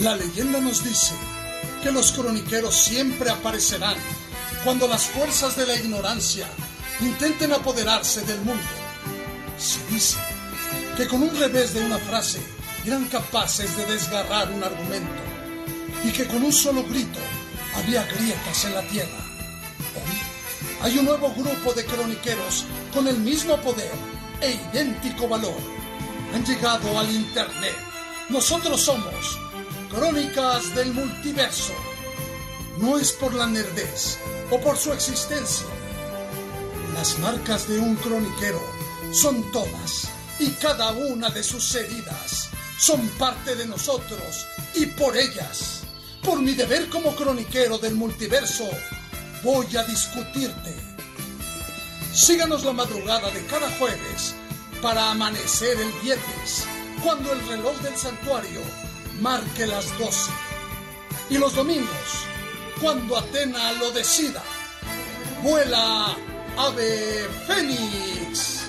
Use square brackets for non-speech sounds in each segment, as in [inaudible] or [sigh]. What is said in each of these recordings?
La leyenda nos dice que los croniqueros siempre aparecerán cuando las fuerzas de la ignorancia intenten apoderarse del mundo. Se dice que con un revés de una frase eran capaces de desgarrar un argumento y que con un solo grito había grietas en la tierra. Hoy hay un nuevo grupo de croniqueros con el mismo poder e idéntico valor. Han llegado al Internet. Nosotros somos Crónicas del Multiverso. No es por la nerdez o por su existencia. Las marcas de un croniquero son todas y cada una de sus heridas son parte de nosotros y por ellas, por mi deber como croniquero del multiverso, voy a discutirte. Síganos la madrugada de cada jueves para amanecer el viernes, cuando el reloj del santuario marque las 12. Y los domingos, cuando Atena lo decida. Vuela, ave fénix.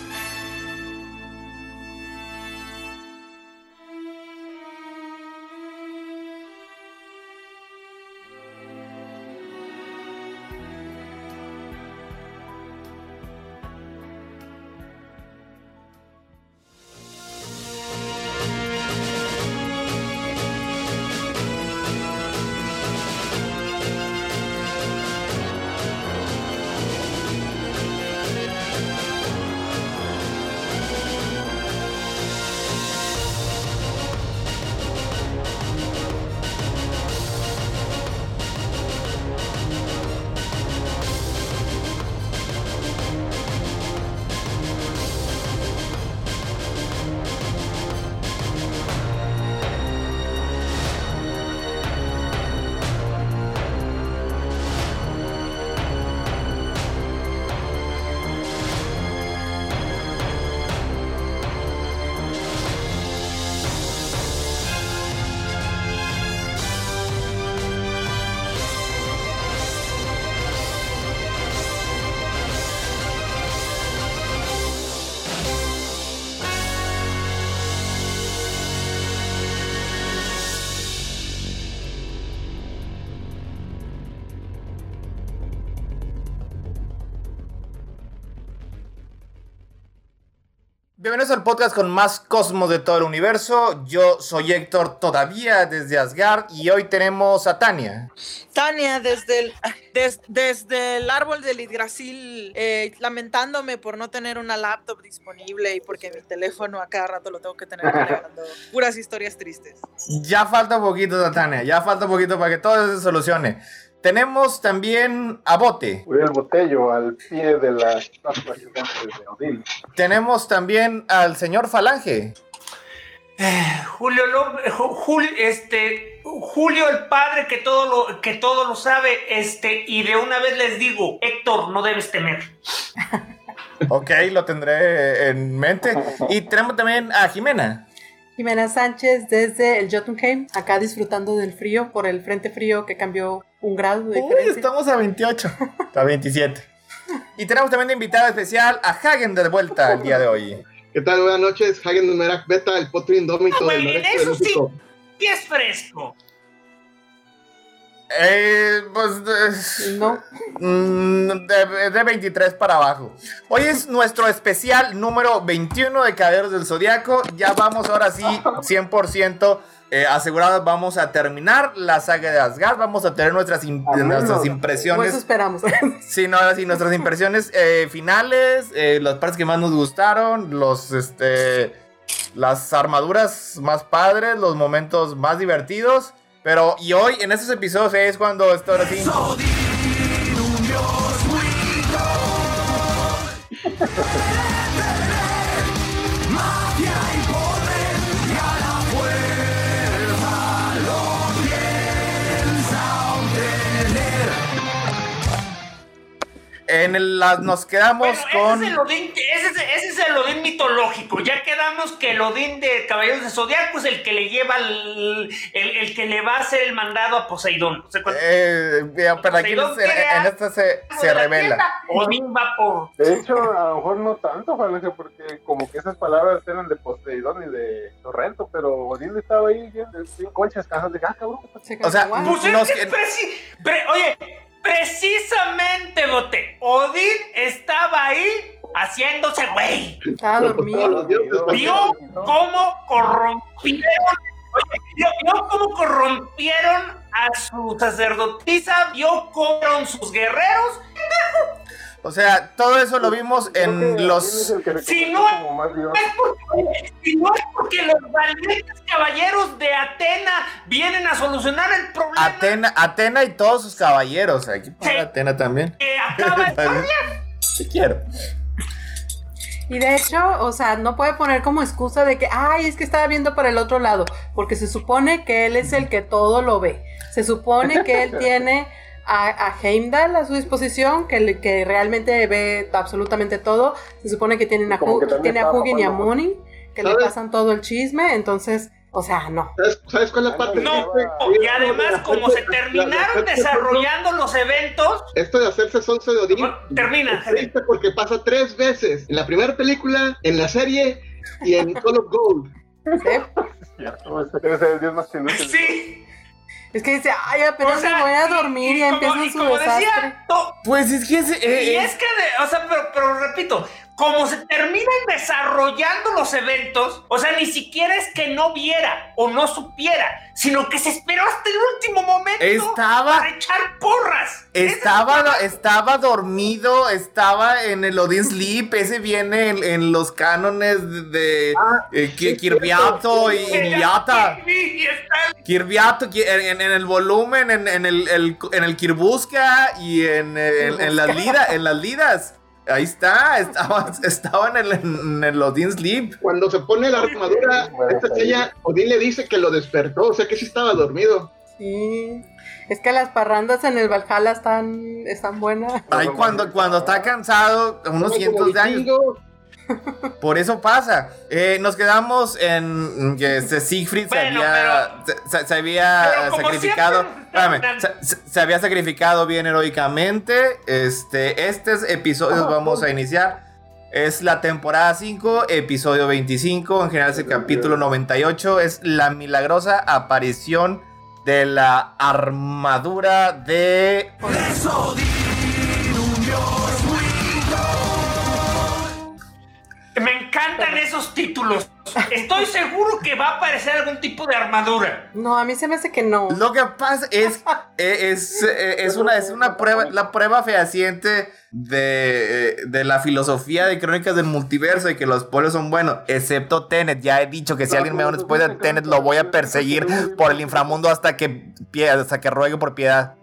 Bienvenidos al podcast con más cosmos de todo el universo. Yo soy Héctor todavía desde Asgard y hoy tenemos a Tania. Tania desde el, des- desde el árbol del Yggdrasil eh, lamentándome por no tener una laptop disponible y porque mi teléfono a cada rato lo tengo que tener [laughs] puras historias tristes. Ya falta poquito, Tania, ya falta poquito para que todo se solucione. Tenemos también a Bote. Uriel Botello al pie de la estatua gigante de Odín. Tenemos también al señor Falange. Eh, Julio, Ló- Ju- Jul- este, Julio el padre que todo lo que todo lo sabe, este, y de una vez les digo, Héctor, no debes temer. [laughs] Ok, lo tendré en mente. Y tenemos también a Jimena. Jimena Sánchez desde el Jotunheim, acá disfrutando del frío por el frente frío que cambió un grado de Uy, estamos a 28. [laughs] A 27. Y tenemos también de invitada especial a Hagen de vuelta el día de hoy. ¿Qué tal? Buenas noches, Hagen Numerak Beta, el potro indómito Ah, del noreste de eso sí. México. Y es fresco. Eh, pues de, No, mm, de, de 23 para abajo. Hoy es nuestro especial número 21 de Caballeros del Zodiaco. Ya vamos ahora sí, 100% eh, asegurados. Vamos a terminar la saga de Asgard. Vamos a tener nuestras, menos. nuestras pues eso impresiones. esperamos. [laughs] Sí, no, ahora sí, nuestras impresiones eh, finales, eh, las partes que más nos gustaron, los, este, las armaduras más padres, los momentos más divertidos. Pero, y hoy, en estos episodios, es cuando esto ahora sí. En el, la- nos quedamos Bueno, con. ese, es el Odín, ese, es, ese es el Odín mitológico. Ya quedamos que el Odín de Caballeros de Zodiaco es el que le lleva el, el, el que le va a hacer el mandado a Poseidón. O sea, cuando Eh, pero aquí en, en esta se, se revela. tienda, Odín va por. De hecho, a lo mejor no tanto, Falange, porque como que esas palabras eran de Poseidón y de Torrento, pero Odín estaba ahí bien, sin conchas, cajas de gas, cabrón. O sea. Pues es Nos- que pre- oye, precisamente, Bote, Odín estaba ahí haciéndose güey. estaba dormido. Vio cómo corrompieron, vio, vio cómo corrompieron a su sacerdotisa, vio cómo eran sus guerreros. O sea, todo eso lo vimos en los. Si conoce no- como más Dios. No es porque, valientes caballeros de Atena vienen a solucionar el problema Atena, Atena y todos sus caballeros. Aquí Sí. Atena también. que acaba [laughs] bien. Sí quiero. Y de hecho, o sea, no puede poner como excusa de que, ay, es que estaba viendo para el otro lado, porque se supone que él es el que todo lo ve. Se supone que él [laughs] tiene a, a Heimdall a su disposición, que, que realmente ve absolutamente todo. Se supone que tienen a, Hugin y a jugando. Que le pasan todo el chisme, entonces, o sea, no. ¿Sabes, ¿Sabes cuál es la parte No, triste? y además, como se terminaron desarrollando los eventos, Esto de hacerse sonso de Odín termina, es porque pasa tres veces. En la primera película, en la serie y en Call of Gold. ¿sí? Sí. Es que dice, ay, apenas O sea, me voy a y- dormir y, y su como desastre. decía, to- Pues es que eh, y eh, es que, de- o sea, pero, pero repito, como se terminan desarrollando los eventos, o sea, ni siquiera es que no viera o no supiera, sino que se esperó hasta el último momento Estaba- para echar porras. Estaba, estaba dormido, estaba en el Odin [laughs] Sleep, ese viene en, en los cánones de, Ah, eh, Ki- sí, Kirbiato y. Y está- Kirbiato ki- en, en el volumen, en, en el, el- en el Kirbuska y en, las lidas, en las lidas. Ahí está, estaba, [laughs] estaba en el, en el Odin Sleep. Cuando se pone la armadura, esta estrella, Odín le dice que lo despertó, o sea que sí estaba dormido. Sí. Es que las parrandas en el Valhalla están, están buenas. Ahí cuando, cuando está cansado, unos cientos de años. Por eso pasa. Eh, nos quedamos en que este Siegfried se había, se, se- se había pero sacrificado. [laughs] espérame, se, había sacrificado bien heroicamente. Este, estos episodios vamos a iniciar. Es la temporada 5, episodio 25. En general es el capítulo 98. Es la milagrosa aparición de la armadura de Me encantan esos títulos. Estoy seguro que va a aparecer algún tipo de armadura. No, a mí se me hace que no. Lo que pasa es, [laughs] eh, es, eh, es una, es una prueba, la prueba fehaciente de, eh, de la filosofía de crónicas del multiverso y que los pueblos son buenos, excepto Tenet. Ya he dicho que si alguien me da un [laughs] spoiler de Tenet, lo voy a perseguir por el inframundo hasta que, hasta que ruegue por piedad.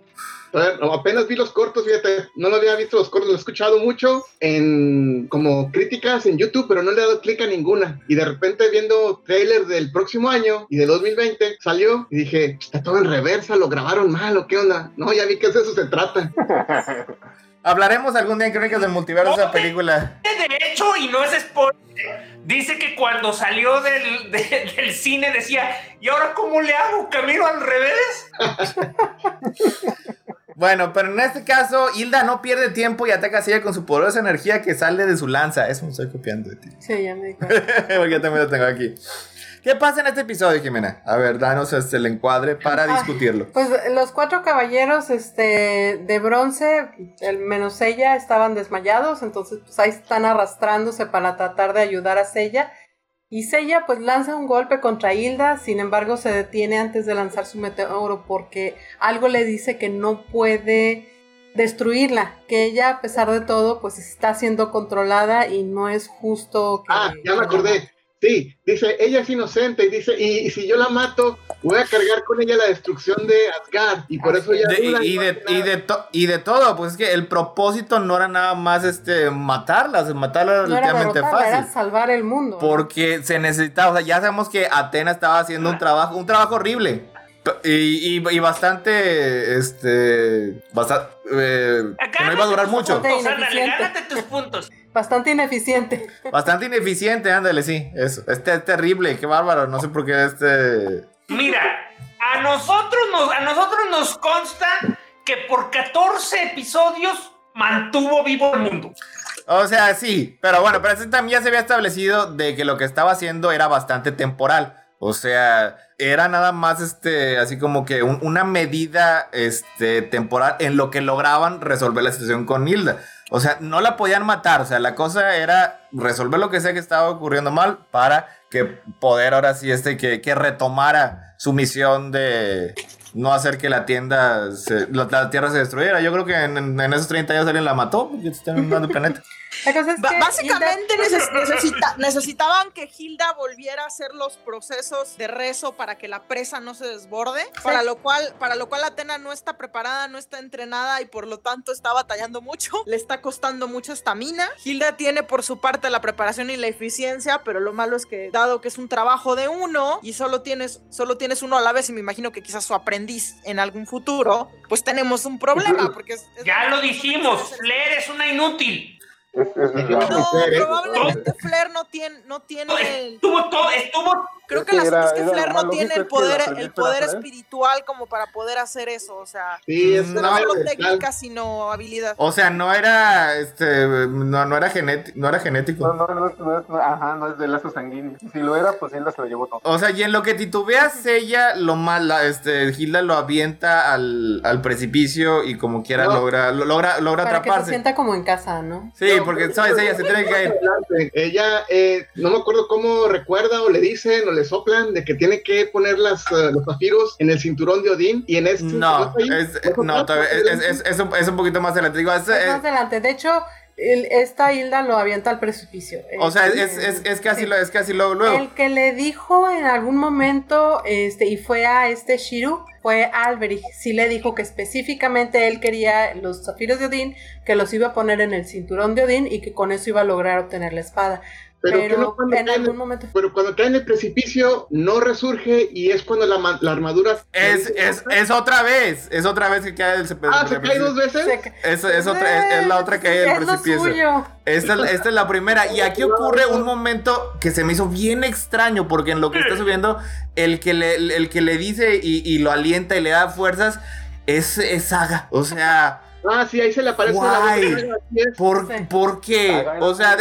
A ver, no, apenas vi los cortos, fíjate, no lo había visto los cortos, lo he escuchado mucho en como críticas en YouTube, pero no le he dado clic a ninguna. Y de repente viendo trailer del próximo año y de 2020 salió y dije, está todo en reversa, lo grabaron mal o qué onda. No, ya vi que de eso se trata. [laughs] Hablaremos algún día en crónicas del multiverso de esa película. De hecho, y no es spoiler, dice que cuando salió del, de- del cine decía, ¿y ahora cómo le hago? ¿Camino al revés? [laughs] Bueno, pero en este caso, Hilda no pierde tiempo y ataca a ella con su poderosa energía que sale de su lanza. Eso me estoy copiando de ti. Sí, ya me. [laughs] Porque yo también lo tengo aquí. ¿Qué pasa en este episodio, Jimena? A ver, danos este, el encuadre para Ah, discutirlo. Pues los cuatro caballeros este, de bronce, el menos ella, estaban desmayados, entonces pues ahí están arrastrándose para tratar de ayudar a Sella. Y Sella pues lanza un golpe contra Hilda, sin embargo se detiene antes de lanzar su meteoro porque algo le dice que no puede destruirla, que ella a pesar de todo pues está siendo controlada y no es justo que... Ah, ya me acordé. Sí, dice, ella es inocente y dice, y, y si yo la mato, voy a cargar con ella la destrucción de Asgard y por eso ella De- y, no de, y, de to- y de todo, pues es que el propósito no era nada más este matarlas, matarlas era no era relativamente derrotarla, fácil. era salvar el mundo. Porque se necesitaba, o sea, ya sabemos que Atena estaba haciendo un trabajo, un trabajo horrible. Y, y- y bastante, este, basta- eh, que no iba a durar mucho. Bastante gánate tus puntos. Bastante ineficiente. [laughs] Bastante ineficiente, ándale, sí. Es, es te- terrible, qué bárbaro. No sé por qué este. Mira, a nosotros nos, a nosotros nos consta que por 14 episodios mantuvo vivo el mundo. O sea, sí, pero bueno, pero ese también ya se había establecido de que lo que estaba haciendo era bastante temporal. O sea, era nada más este, así como que un- una medida este, temporal en lo que lograban resolver la situación con Hilda. O sea, no la podían matar. O sea, la cosa era resolver lo que sea que estaba ocurriendo mal para que poder ahora sí este, que, que retomara su misión de no hacer que la tienda, se- la, tierra se destruyera. Yo creo que en, en- en esos 30 años alguien la mató porque están inundando el planeta. [laughs] La cosa es que Básicamente Hilda- [laughs] neces- necesita- necesitaban que Hilda volviera a hacer los procesos de rezo para que la presa no se desborde, para lo cual para lo cual Atena no está preparada, no está entrenada y por lo tanto está batallando mucho, le está costando mucha estamina. Hilda tiene por su parte la preparación y la eficiencia, pero lo malo es que dado que es un trabajo de uno y solo tienes solo tienes uno a la vez y me imagino que quizás su aprendiz en algún futuro, pues tenemos un problema porque es- es- Ya lo dijimos, Flair es una inútil. Es, es verdad. No, ¿eh? probablemente Flair no tiene, no tiene el- Estuvo todo, estuvo Creo que, que las- era- es que era Flair no tiene el poder, el poder espiritual como para poder hacer eso. O sea, Sí, es no solo técnica, sino habilidad. O sea, no era, este, no, no era genético, no era genético. No, no, no, ajá, no es de lazo sanguíneo. Si lo era, pues Hilda se lo llevó todo. O sea, y en lo que titubeas ella, lo mala, este, Hilda lo avienta al, al precipicio y como quiera No. logra, lo- logra, logra para que se atraparse. sienta como en casa, ¿no? Sí, porque, ¿sabes? Ella se tiene que caer. Ella, eh, no me acuerdo cómo recuerda o le dicen o le soplan de que tiene que poner las, eh, los zafiros en el cinturón de Odín y en este No, es, ¿no? es, es- es- es un, es un poquito más adelante. Digo, es, Es eh, más adelante. De hecho, esta Hilda lo avienta al precipicio. o sea, es, es, es casi, sí. lo, es casi luego, luego. El que le dijo en algún momento, este, y fue a este Shiru, fue Alberich. Sí le dijo que específicamente él quería los zafiros de Odín, que los iba a poner en el cinturón de Odín y que con eso iba a lograr obtener la espada. Pero, Pero, que no cuando en cae en algún el- momento. pero cuando cae en el precipicio no resurge y es cuando la, ma- la armadura Es, es, es otra vez, es otra vez que cae el ah se cae dos veces Se ca- Es, es, otra, es, es la otra caída del precipicio. Esta, es- esta es la primera. Y aquí ocurre un momento que se me hizo bien extraño. Porque en lo que está subiendo, el que le, el que le dice y, y lo alienta y le da fuerzas es, es Saga. O sea, ah sí ahí se le aparece la Guay. boca, así es. ¿por. ¿por qué? O sea,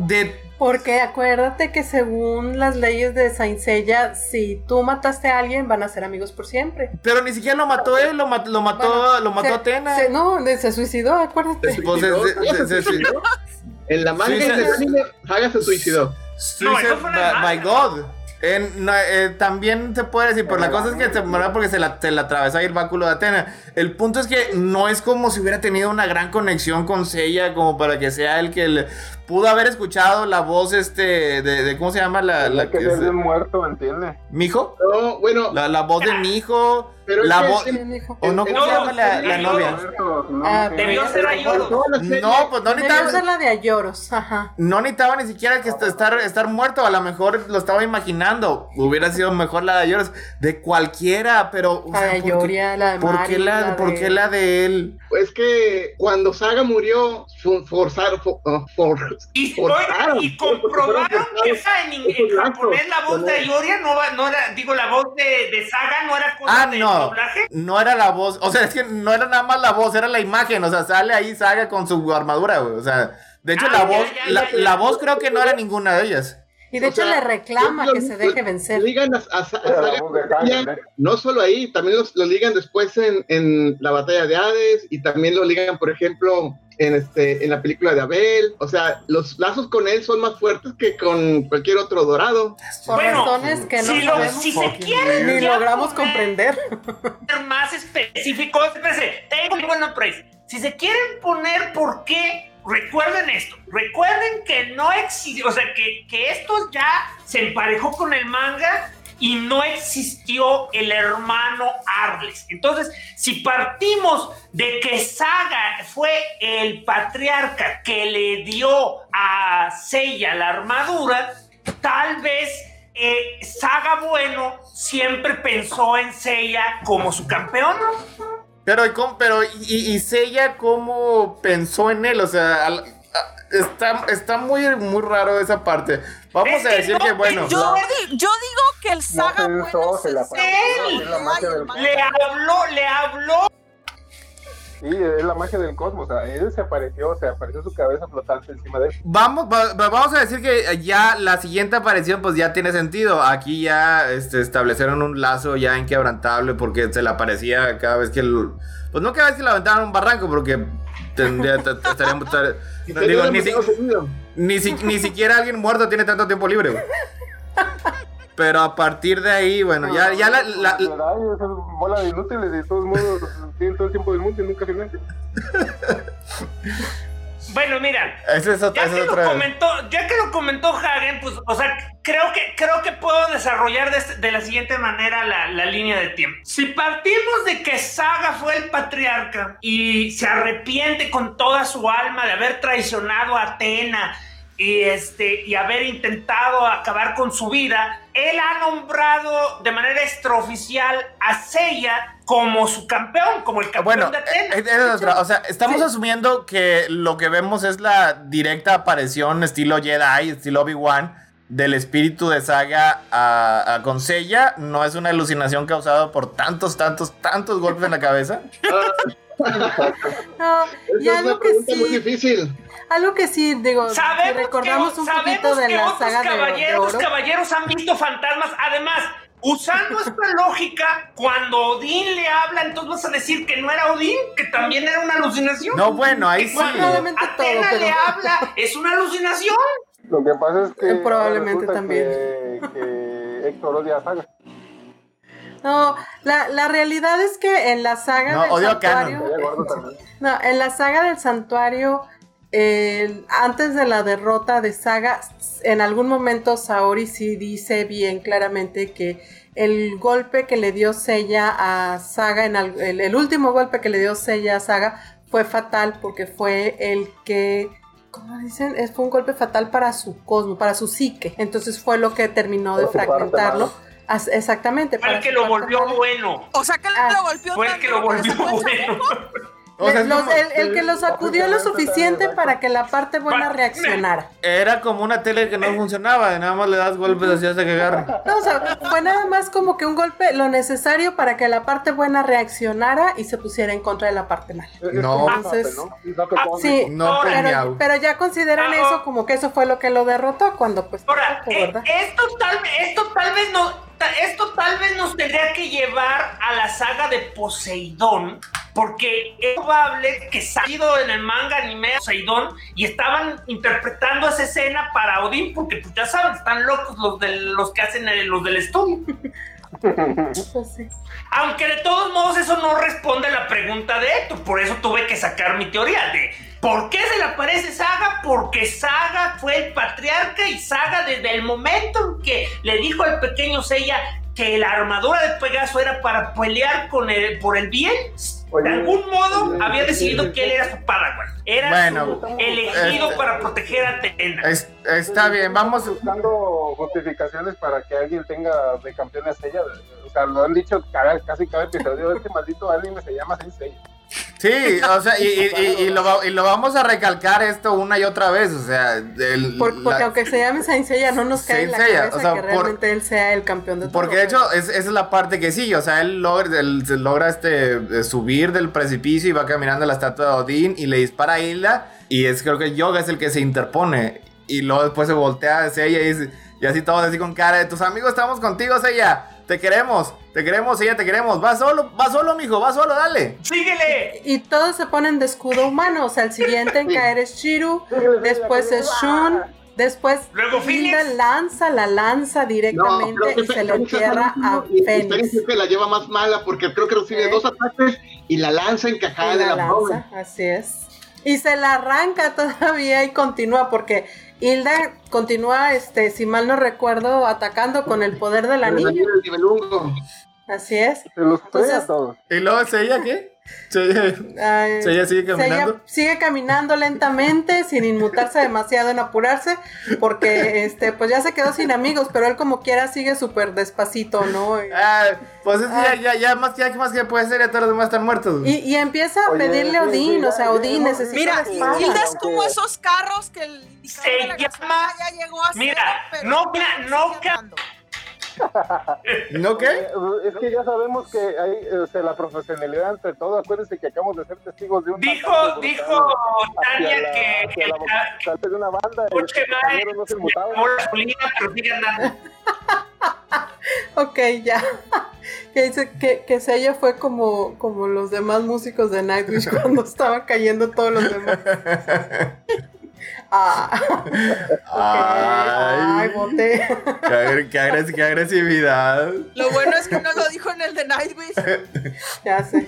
de- Porque acuérdate que según las leyes de Saint Seiya, si tú mataste a alguien, van a ser amigos por siempre. Pero ni siquiera lo mató él, lo, mat- lo mató, Bueno, lo mató se- Atena. se- no, de- se suicidó, acuérdate. Pues, se- se- se- se- en la manga anime Haga se suicidó No, eso Suicide fue una by, by God. En- no, eh, también se puede decir, pero la cosa es que se muera porque se la, se la atravesó ahí el báculo de Atena. El punto es que no es como si hubiera tenido una gran conexión con Seiya, como para que sea el que le- pudo haber escuchado la voz este de, de- ¿cómo se llama la, la La que que es es- de muerto, ¿entiendes? ¿Mijo? no bueno La, la voz de mi hijo, Pero la voz o no ¿cómo se llama la, la novia? Ah, debió ser Ayoro. toda la serie- No, pues no Debió ser necesitaba, la de Ayoros, ajá. no necesitaba ni siquiera que est- estar, estar muerto, a lo mejor lo estaba imaginando. Hubiera sido mejor la de Ayoros, de cualquiera, pero o La sea, de ¿por qué- Ayoria, la de ¿Por qué la, la ¿por de- qué la de él? es que cuando Saga murió forzaron for- ah, for- Y, y comprobaron que esa en, japonés la voz de. Ayoria no, va- no era, digo, la voz de, de Saga no era cosa Ah, de no. doblaje. No era la voz. O sea, es que no era nada más la voz, era la imagen. O sea, sale ahí Saga con su armadura, güey. O sea, de hecho, Ah, la ya, voz, ya, la, ya, ya. la voz creo que no era ninguna de ellas. Y de O hecho sea, le reclama lo- que se deje lo- vencer. ligan a, a- a Saga no solo ahí, también los- lo ligan después en, en la batalla de Hades y también lo ligan, por ejemplo, en este en la película de Abel. O sea, los lazos con él son más fuertes que con cualquier otro dorado. Por Bueno, razones que no si, lo- sabemos. si se quieren Ni logramos comprender. ser más específicos, tengo bueno. Si se quieren poner por qué, recuerden esto. Recuerden que no existió, o sea, que, que esto ya se emparejó con el manga y no existió el hermano Arles. Entonces, si partimos de que Saga fue el patriarca que le dio a Seiya la armadura, tal vez eh, Saga Bueno siempre pensó en Seiya como su campeón. Pero, ¿y cómo- pero y, y Seiya cómo pensó en él? O sea, al- a- está, está muy, muy raro esa parte. Vamos Es a que decir no, que, bueno, Yo, yo digo que el saga No pensó, bueno se la se- la Le habló, le habló. Sí, es la magia del cosmos. O sea, él se apareció, se apareció su cabeza flotante encima de él. Vamos, va- va- vamos a decir que ya la siguiente aparición pues ya tiene sentido. Aquí ya este, establecieron un lazo ya inquebrantable porque se le aparecía cada vez que... el- pues no cada vez que le aventaban un barranco porque tendría... estaríamos- digo, ni, si- ni, si- ni siquiera alguien muerto tiene tanto tiempo libre. güey. Pero a partir de ahí, bueno, ya, ya la... la- Ay, esas bola de inútiles de todos modos [laughs] tienen todo el tiempo del mundo y nunca finalizan. [laughs] Bueno, mira, es otra... ya que es lo comentó, ya que lo comentó Hagen, pues, o sea, creo que, creo que puedo desarrollar de, este- de la siguiente manera la, la línea de tiempo. Si partimos de que Saga fue el patriarca y se arrepiente con toda su alma de haber traicionado a Atena y este y haber intentado acabar con su vida, él ha nombrado de manera extraoficial a Seiya como su campeón, como el campeón Bueno, de Atena. eh, esa es otra. O sea, estamos asumiendo que lo que vemos es la directa aparición estilo Jedi, estilo Obi-Wan, del espíritu de Saga a, a con Seiya. No es una alucinación causada por tantos, tantos, tantos golpes en la cabeza. [laughs] No, y es algo una que pregunta muy sí, difícil. algo que sí, digo, Sabemos, recordamos que, un poquito de que la otros saga de, de caballeros, oro. caballeros han visto fantasmas. Además, usando esta [laughs] lógica, cuando Odín le habla, entonces vas a decir que no era Odín, que también era una alucinación. No, bueno, ahí Que sí. cuando Probablemente todo, Atena pero- le habla, [laughs] es una alucinación. Lo que pasa es que. Probablemente también. Que, que Héctor odia a Saga. No, la, la realidad es que en la saga No, del odio santuario, Canon. No, en la saga del santuario, eh, antes de la derrota de Saga, en algún momento Saori sí dice bien claramente que el golpe que le dio Seiya a Saga, en el, el último golpe que le dio Seiya a Saga fue fatal porque fue el que ¿Cómo dicen? Es- Fue un golpe fatal para su cosmo, para su psique. Entonces fue lo que terminó de parte fragmentarlo. Exactamente. Fue el que lo volvió bueno. O sea que Ah, lo golpeó Fue el que lo volvió bueno. O sea, es Los- como- el, el que lo sacudió lo suficiente para que la parte buena reaccionara. Era como una tele que no funcionaba, y nada más le das golpes así hasta que agarre. No, o sea, fue nada más como que un golpe lo necesario para que la parte buena reaccionara y se pusiera en contra de la parte mala. No. Entonces- ¿no? Ah, cósmico. Sí, No, pero, pero ya consideran Ah, eso como que eso fue lo que lo derrotó cuando pues Ahora, eh, ¿verdad? esto tal, esto tal vez no, esto tal vez nos tendría que llevar a la saga de Poseidón, porque es probable que salido en el manga anime Poseidón y estaban interpretando esa escena para Odín, porque pues ya saben, están locos los del, los que hacen el- los del estudio. [laughs] Aunque de todos modos eso no responde a la pregunta de Héctor, por eso tuve que sacar mi teoría de ¿por qué se le aparece Saga? Porque Saga fue el patriarca y Saga desde el momento en que le dijo al pequeño Seiya que la armadura de Pegaso era para pelear con el, por el bien, Oye, de algún modo oye, había decidido oye, que él era su Padawan, era Bueno, su elegido este- para proteger a Atena. Es- está bien, vamos. buscando justificaciones para que alguien tenga de campeón a Seiya. O sea, lo han dicho cada- casi cada episodio. Este maldito anime se llama Sensei. Sí, o sea, y, y- y- y lo, y lo vamos a recalcar esto una y otra vez, o sea, el- Por- porque la- aunque se llame Saint Seiya, no nos cae en la cabeza o sea, que por- realmente él sea el campeón de todo. Porque de hecho, es- esa es la parte que sí, o sea, él logra, él logra este, eh, subir del precipicio y va caminando a la estatua de Odín y le dispara a Hilda. Y es creo que Yoga es el que se interpone. Y luego después se voltea hacia ella y, dice- y así todos así con cara de tus amigos estamos contigo, Seiya. Te queremos, te queremos, Seiya, te queremos. Va solo, va solo, mijo, va solo, dale. ¡Síguele! Y todos se ponen de escudo humano. O sea, el siguiente en caer es Shiru, después es Shun, después Luego Phoenix. lanza la lanza directamente y se le entierra a Fénix. Que la lleva más mala porque creo que recibe ¿Eh? dos ataques y la lanza encajada Y de la la abdomen. lanza, así es. Y se la arranca todavía y continúa porque Hilda continúa, este, si mal no recuerdo, atacando con el poder del El anillo. anillo del. Así es. Se los Entonces- a todos. ¿Y luego Seiya qué? Sella, sigue Sella caminando. sigue caminando lentamente, sin inmutarse demasiado en apurarse, porque este, pues ya se quedó sin amigos, pero él como quiera sigue súper despacito, ¿no? Ah, pues es que ya, ya, ya más, ya, ¿qué más que puede ser? Ya todos los demás están muertos. y- y empieza a Oye, pedirle a Odín, o sea, Odín necesita Mira. Hilda es como esos carros que el Se llama- ya llegó a Mira, cero, no, mira, no andando. ¿No qué? Eh, Es que ya sabemos que hay o sea, la profesionalidad entre todo. Acuérdense que acabamos de ser testigos de un. Dijo, dijo Tania la- que la vocal de una banda. y coche no se la pero sigue andando. [laughs] Ok, ya. [laughs] que dice que, que Seiya fue como, como los demás músicos de Nightwish [laughs] cuando estaban cayendo todos los demás. Ah, ok. Ay, Ay, boté. qué, agre- qué agres- qué agresividad. Lo bueno es que no lo dijo en el de Nightwish. Ya sé.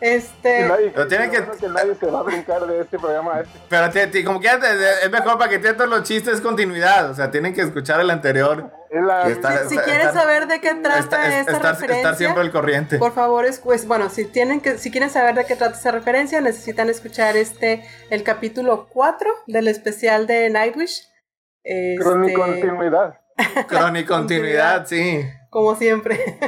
Este. nadie, Pero tiene que- que nadie se va a brincar de este programa este. Pero te- te- como que es mejor para que tengan todos los chistes continuidad. O sea, tienen que escuchar el anterior. La, está- Si está- quieren está- saber de qué trata Estar, esta estar, referencia, estar siempre al corriente. por favor, es, pues, bueno, si tienen que, si quieren saber de qué trata esa referencia, necesitan escuchar este, el capítulo 4 del especial de Nightwish. Este, Con continuidad. [laughs] Crónica continuidad, sí. como siempre. [laughs]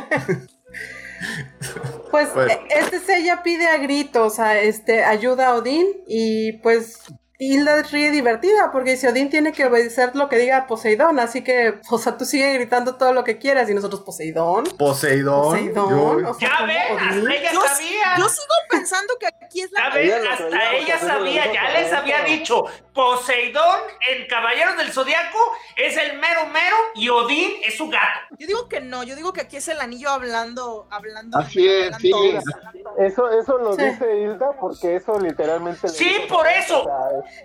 pues Pues- este Sella pide a gritos a este ayuda a Odín y pues Hilda ríe divertida porque dice Odín tiene que obedecer lo que diga Poseidón, así que o sea, tú sigue gritando todo lo que quieras y nosotros Poseidón. Poseidón. Poseidón, yo- o sea, Ya ¿cómo ven, Odín? hasta ella Yo, sabía. yo sigo pensando que aquí es Ya la Ella lo hasta sabía, ella sabía, ya les había dicho. Poseidón en Caballeros del Zodiaco es el mero mero y Odín es su gato. Yo digo que no, yo digo que aquí es el anillo hablando, hablando. Así es, sí. Eso, eso lo Sí. dice Hilda porque eso literalmente. Sí, por eso.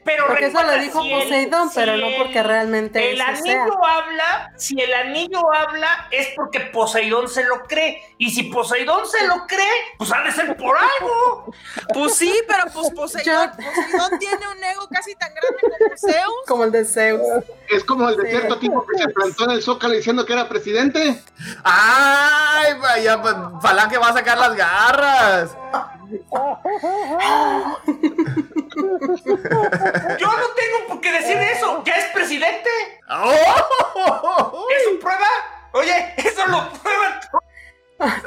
Pero Porque eso recuerda, lo dijo si el- Poseidón, si pero no el- porque realmente El sea. anillo habla, si el anillo habla es porque Poseidón se lo cree. Y si Poseidón se lo cree, pues ha de ser por algo. Pues sí, pero pues Poseidón, Poseidón tiene un ego casi tan grande como Zeus. Como el de Zeus. Es como el de Sí. cierto tipo que se plantó en el zócalo diciendo que era presidente. ¡Ay! Vaya, pues, Falange va a sacar las garras. [laughs] Yo no tengo por qué decir eso. Ya es presidente. ¿Es su prueba? Oye, eso lo prueba.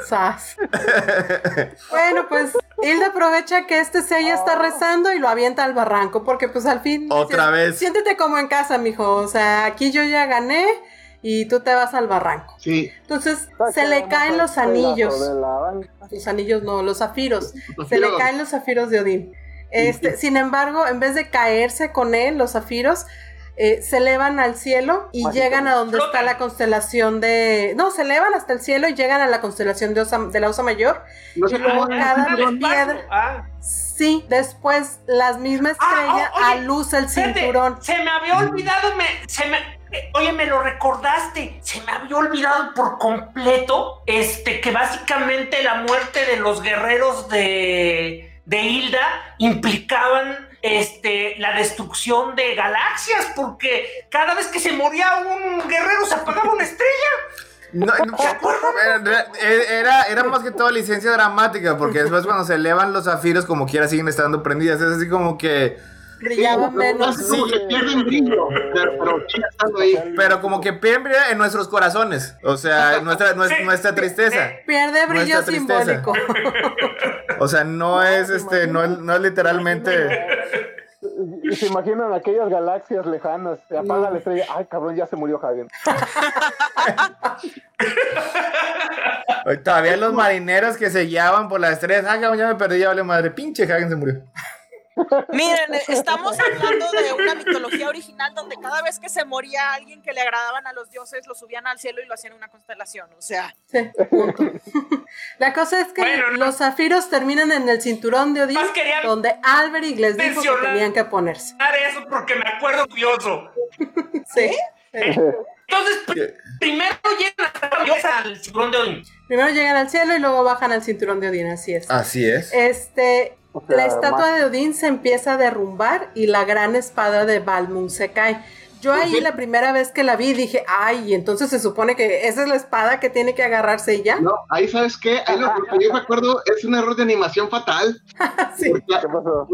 Sas. bueno, pues Hilda aprovecha que este Seiya está rezando y lo avienta al barranco, porque pues al fin... Otra si- vez. Siéntete como en casa, mijo. O sea, aquí yo ya gané y tú te vas al barranco. Sí. Entonces se le caen los anillos. Los anillos no, los zafiros. Los Se le caen los zafiros de Odín. Este, sin embargo, en vez de caerse con él, los zafiros eh, se elevan al cielo y Mágico. llegan a donde está la constelación de. No, se elevan hasta el cielo y llegan a la constelación de, Osa- de la Osa Mayor. No Y luego cada Ah, piedra. Ah. Sí, después la misma estrella Ah, oh, el Espérate, cinturón. Se me había olvidado, me, se me, oye, me lo recordaste. Se me había olvidado por completo, este, que básicamente la muerte de los guerreros de, de Hilda implicaban, este, la destrucción de galaxias, porque cada vez que se moría un guerrero se apagaba una estrella. No, no, era, era, era más que todo licencia dramática, porque después cuando se elevan los zafiros, como quiera, siguen estando prendidas. Es así como que. Brillaba Sí, menos. no, como que pierden brillo, pero, pero sigue estando ahí. Pero como que pierden en nuestros corazones. O sea, [laughs] nuestra, nuestra, Sí, nuestra sí, tristeza. sí. Pierde brillo Nuestra tristeza. simbólico. [laughs] O sea, no es este, no, es- no es literalmente. Y se imaginan aquellas galaxias lejanas. Se apaga la estrella. Ay, cabrón, ya se murió Javier. [laughs] Todavía los marineros que se guiaban por las estrellas. Ah, cabrón, ya me perdí, ya vale madre. Pinche Hagen se murió. Miren, eh, estamos hablando de una mitología original donde cada vez que se moría alguien que le agradaban a los dioses, lo subían al cielo y lo hacían en una constelación. O sea, Sí. La cosa es que Bueno, los zafiros terminan en el cinturón de Odín, donde Alberic les dijo que tenían que ponerse. eso porque me acuerdo curioso. [laughs] Sí. Entonces, pr- primero llegan al cinturón de Odín. Primero llegan al cielo y luego bajan al cinturón de Odín, así es. Así es. Este, O sea, la estatua más- de Odín se empieza a derrumbar y la gran espada de Balmung se cae. Yo ahí la primera vez que la vi dije, ay, entonces se supone que esa es la espada que tiene que agarrarse ella. No, ahí sabes qué, ahí lo, que yo me acuerdo es un error de animación fatal. [laughs] sí. La-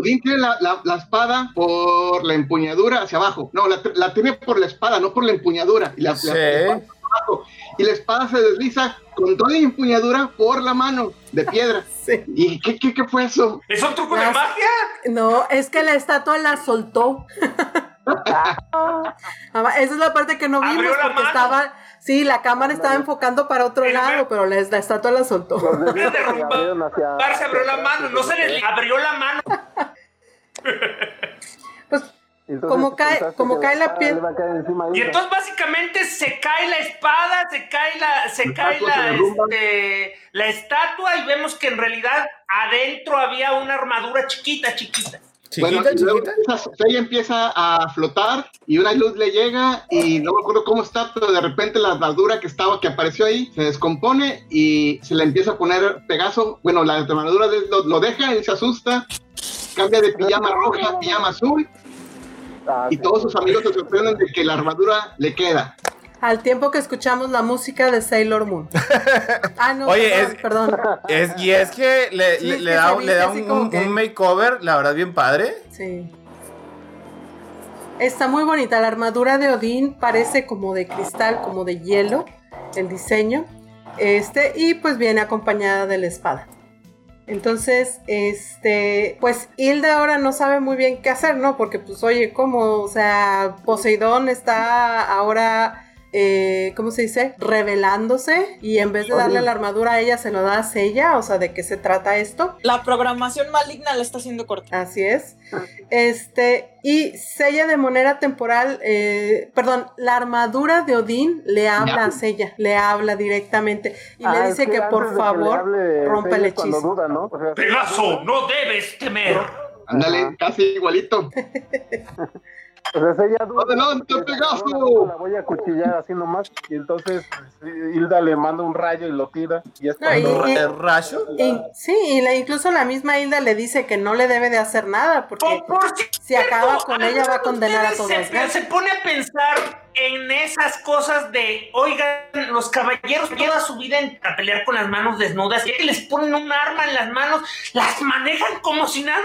tiene la, la- la espada por la empuñadura hacia abajo. No, la, la tiene por la espada, no por la empuñadura. Y la, la- Sí. la espada por abajo. Y la espada se desliza con toda la empuñadura por la mano de piedra. [laughs] Sí. ¿Y qué, qué, qué fue eso? ¿Es un truco de Las- magia? No, es que la estatua la soltó. Esa es la parte que no Abrió vimos la porque mano. estaba, sí, la cámara estaba enfocando para otro El lado, pero la, la estatua la soltó. Los dedos de se hacia- se abrió la mano, no se le abrió la mano. Entonces, Como cae- como cae la piel- le va a caer encima a Y entonces básicamente se cae la espada, se cae la, se cae la, este, la estatua y vemos que en realidad adentro había una armadura chiquita, chiquita. Chiquita, Bueno, chiquita. empieza- ella empieza a flotar y una luz le llega y no me acuerdo cómo está, pero de repente la armadura que estaba, que apareció ahí, se descompone y se le empieza a poner Pegaso. Bueno, la armadura lo, lo deja, él se asusta, cambia de pijama roja a pijama azul Ah, y sí. todos sus amigos se sorprenden de que la armadura le queda. al tiempo que escuchamos la música de Sailor Moon. [laughs] Ah, no, Oye, perdón, es- perdón. Es, y es que le, Sí, le- es le que da, le un, como un- que- un makeover, la verdad, bien padre. Sí. Está muy bonita. La armadura de Odín parece como de cristal, como de hielo, el diseño. Este, y pues viene acompañada de la espada. Entonces, este, pues Hilda ahora no sabe muy bien qué hacer, ¿no? Porque pues oye, ¿cómo? O sea, Poseidón está ahora, eh, ¿cómo se dice? Revelándose y en vez de darle la armadura a ella, se lo da a Sella. O sea, ¿de qué se trata esto? La programación maligna la está haciendo corta. Así es. Este, y Sella de manera temporal, eh, perdón, la armadura de Odín le habla a Sella, le habla directamente y Ah, le es dice que, por favor hable, rompa el ella hechizo. duda, ¿no? O sea, Pegaso, no debes temer. Ándale, casi igualito. [laughs] O sea, ella duda. ¡Adelante, Pegaso! La voy a cuchillar así nomás. Y entonces Hilda le manda un rayo y lo tira. Y es No, y- cuando- y- ¿El rayo? Y- sí, y la- incluso la misma Hilda le dice que no le debe de hacer nada porque Por, por si acaba con ella va a condenar a todos. Se, ¿no? se pone a pensar en esas cosas de, oigan, los caballeros toda su vida en- a pelear con las manos desnudas, y que les ponen un arma en las manos, las manejan como si nada.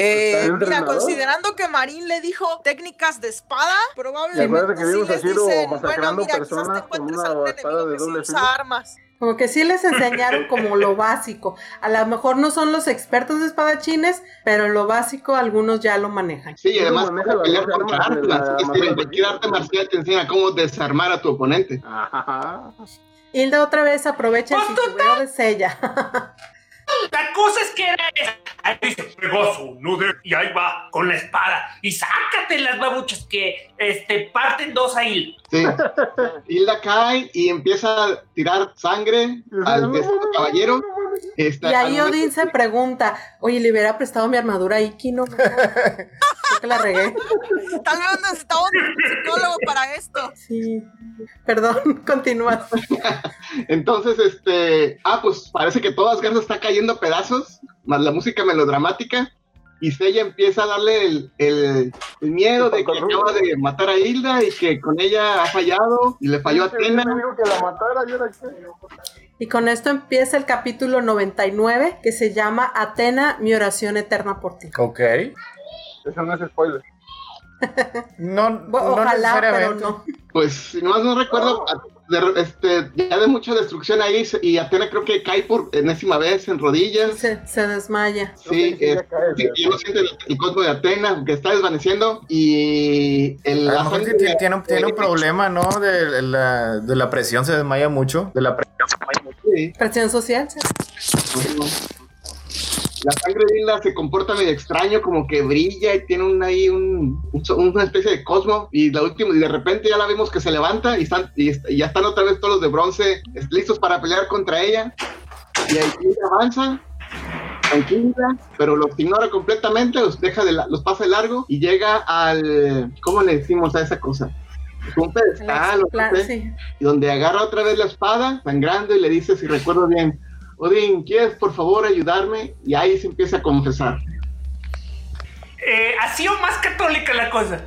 Eh, ¿Está mira, entrenador? considerando que Marín le dijo técnicas de espada, probablemente que sí a les dicen, bueno, mira, quizás te encuentres algún espada enemigo de que sí usa filo. armas. Como que sí les enseñaron como lo básico. A lo mejor no son los expertos de espadachines, pero lo básico algunos ya lo manejan. Sí, y además maneja pelear armas la cualquier arte marcial te enseña cómo desarmar a tu oponente. Ajá. Hilda otra vez aprovecha el titubeo de Sella. La cosa es que era esa. Ahí dice, Pegaso, no de... Y ahí va, con la espada. Y sácate las babuchas que este, parten dos ahí. Sí. Hilda cae y empieza a tirar sangre al este caballero. Está- Y ahí momento- Odín se pregunta, oye, le hubiera prestado mi armadura a Iki, ¿no? Creo que la regué. Tal vez necesitamos un psicólogo para esto. Sí. Perdón, [laughs] continúa. Entonces, este. Ah, pues parece que todas Garza está cayendo a pedazos, más la música melodramática. Y Sella empieza a darle el, el- el miedo de que acaba de matar a Hilda y que con ella ha fallado y le falló a digo que la matara. Y con esto empieza el capítulo 99, que se llama Atena, mi oración eterna por ti. Ok. Eso no es spoiler. No, [laughs] Bo- no Ojalá, pero no. Pues, si nomás no recuerdo, de- este, ya de mucha destrucción ahí se- y Atena creo que cae por enésima vez en rodillas. Se, se desmaya. Sí, eh, ya no siente el, el cosmo de Atena que está desvaneciendo y el A lo la tiene, tiene un, tiene un problema, ¿no? De la, de la presión, se desmaya mucho. De la presión se desmaya mucho. Sí. Presión social. sí. La sangre de Hilda se comporta medio extraño, como que brilla y tiene un, ahí un, una especie de cosmo. Y la última, y de repente ya la vemos que se levanta y, están, y, ya están otra vez todos los de bronce listos para pelear contra ella. Y ahí Hilda avanza, tranquila, pero los ignora completamente, los deja de la- los pasa de largo y llega al. ¿Cómo le decimos a esa cosa? Un pedestal, sí. donde agarra otra vez la espada, sangrando, y le dice, si recuerdo bien, Odín, ¿quieres por favor ayudarme? Y ahí se empieza a confesar. Eh, así o más católica la cosa.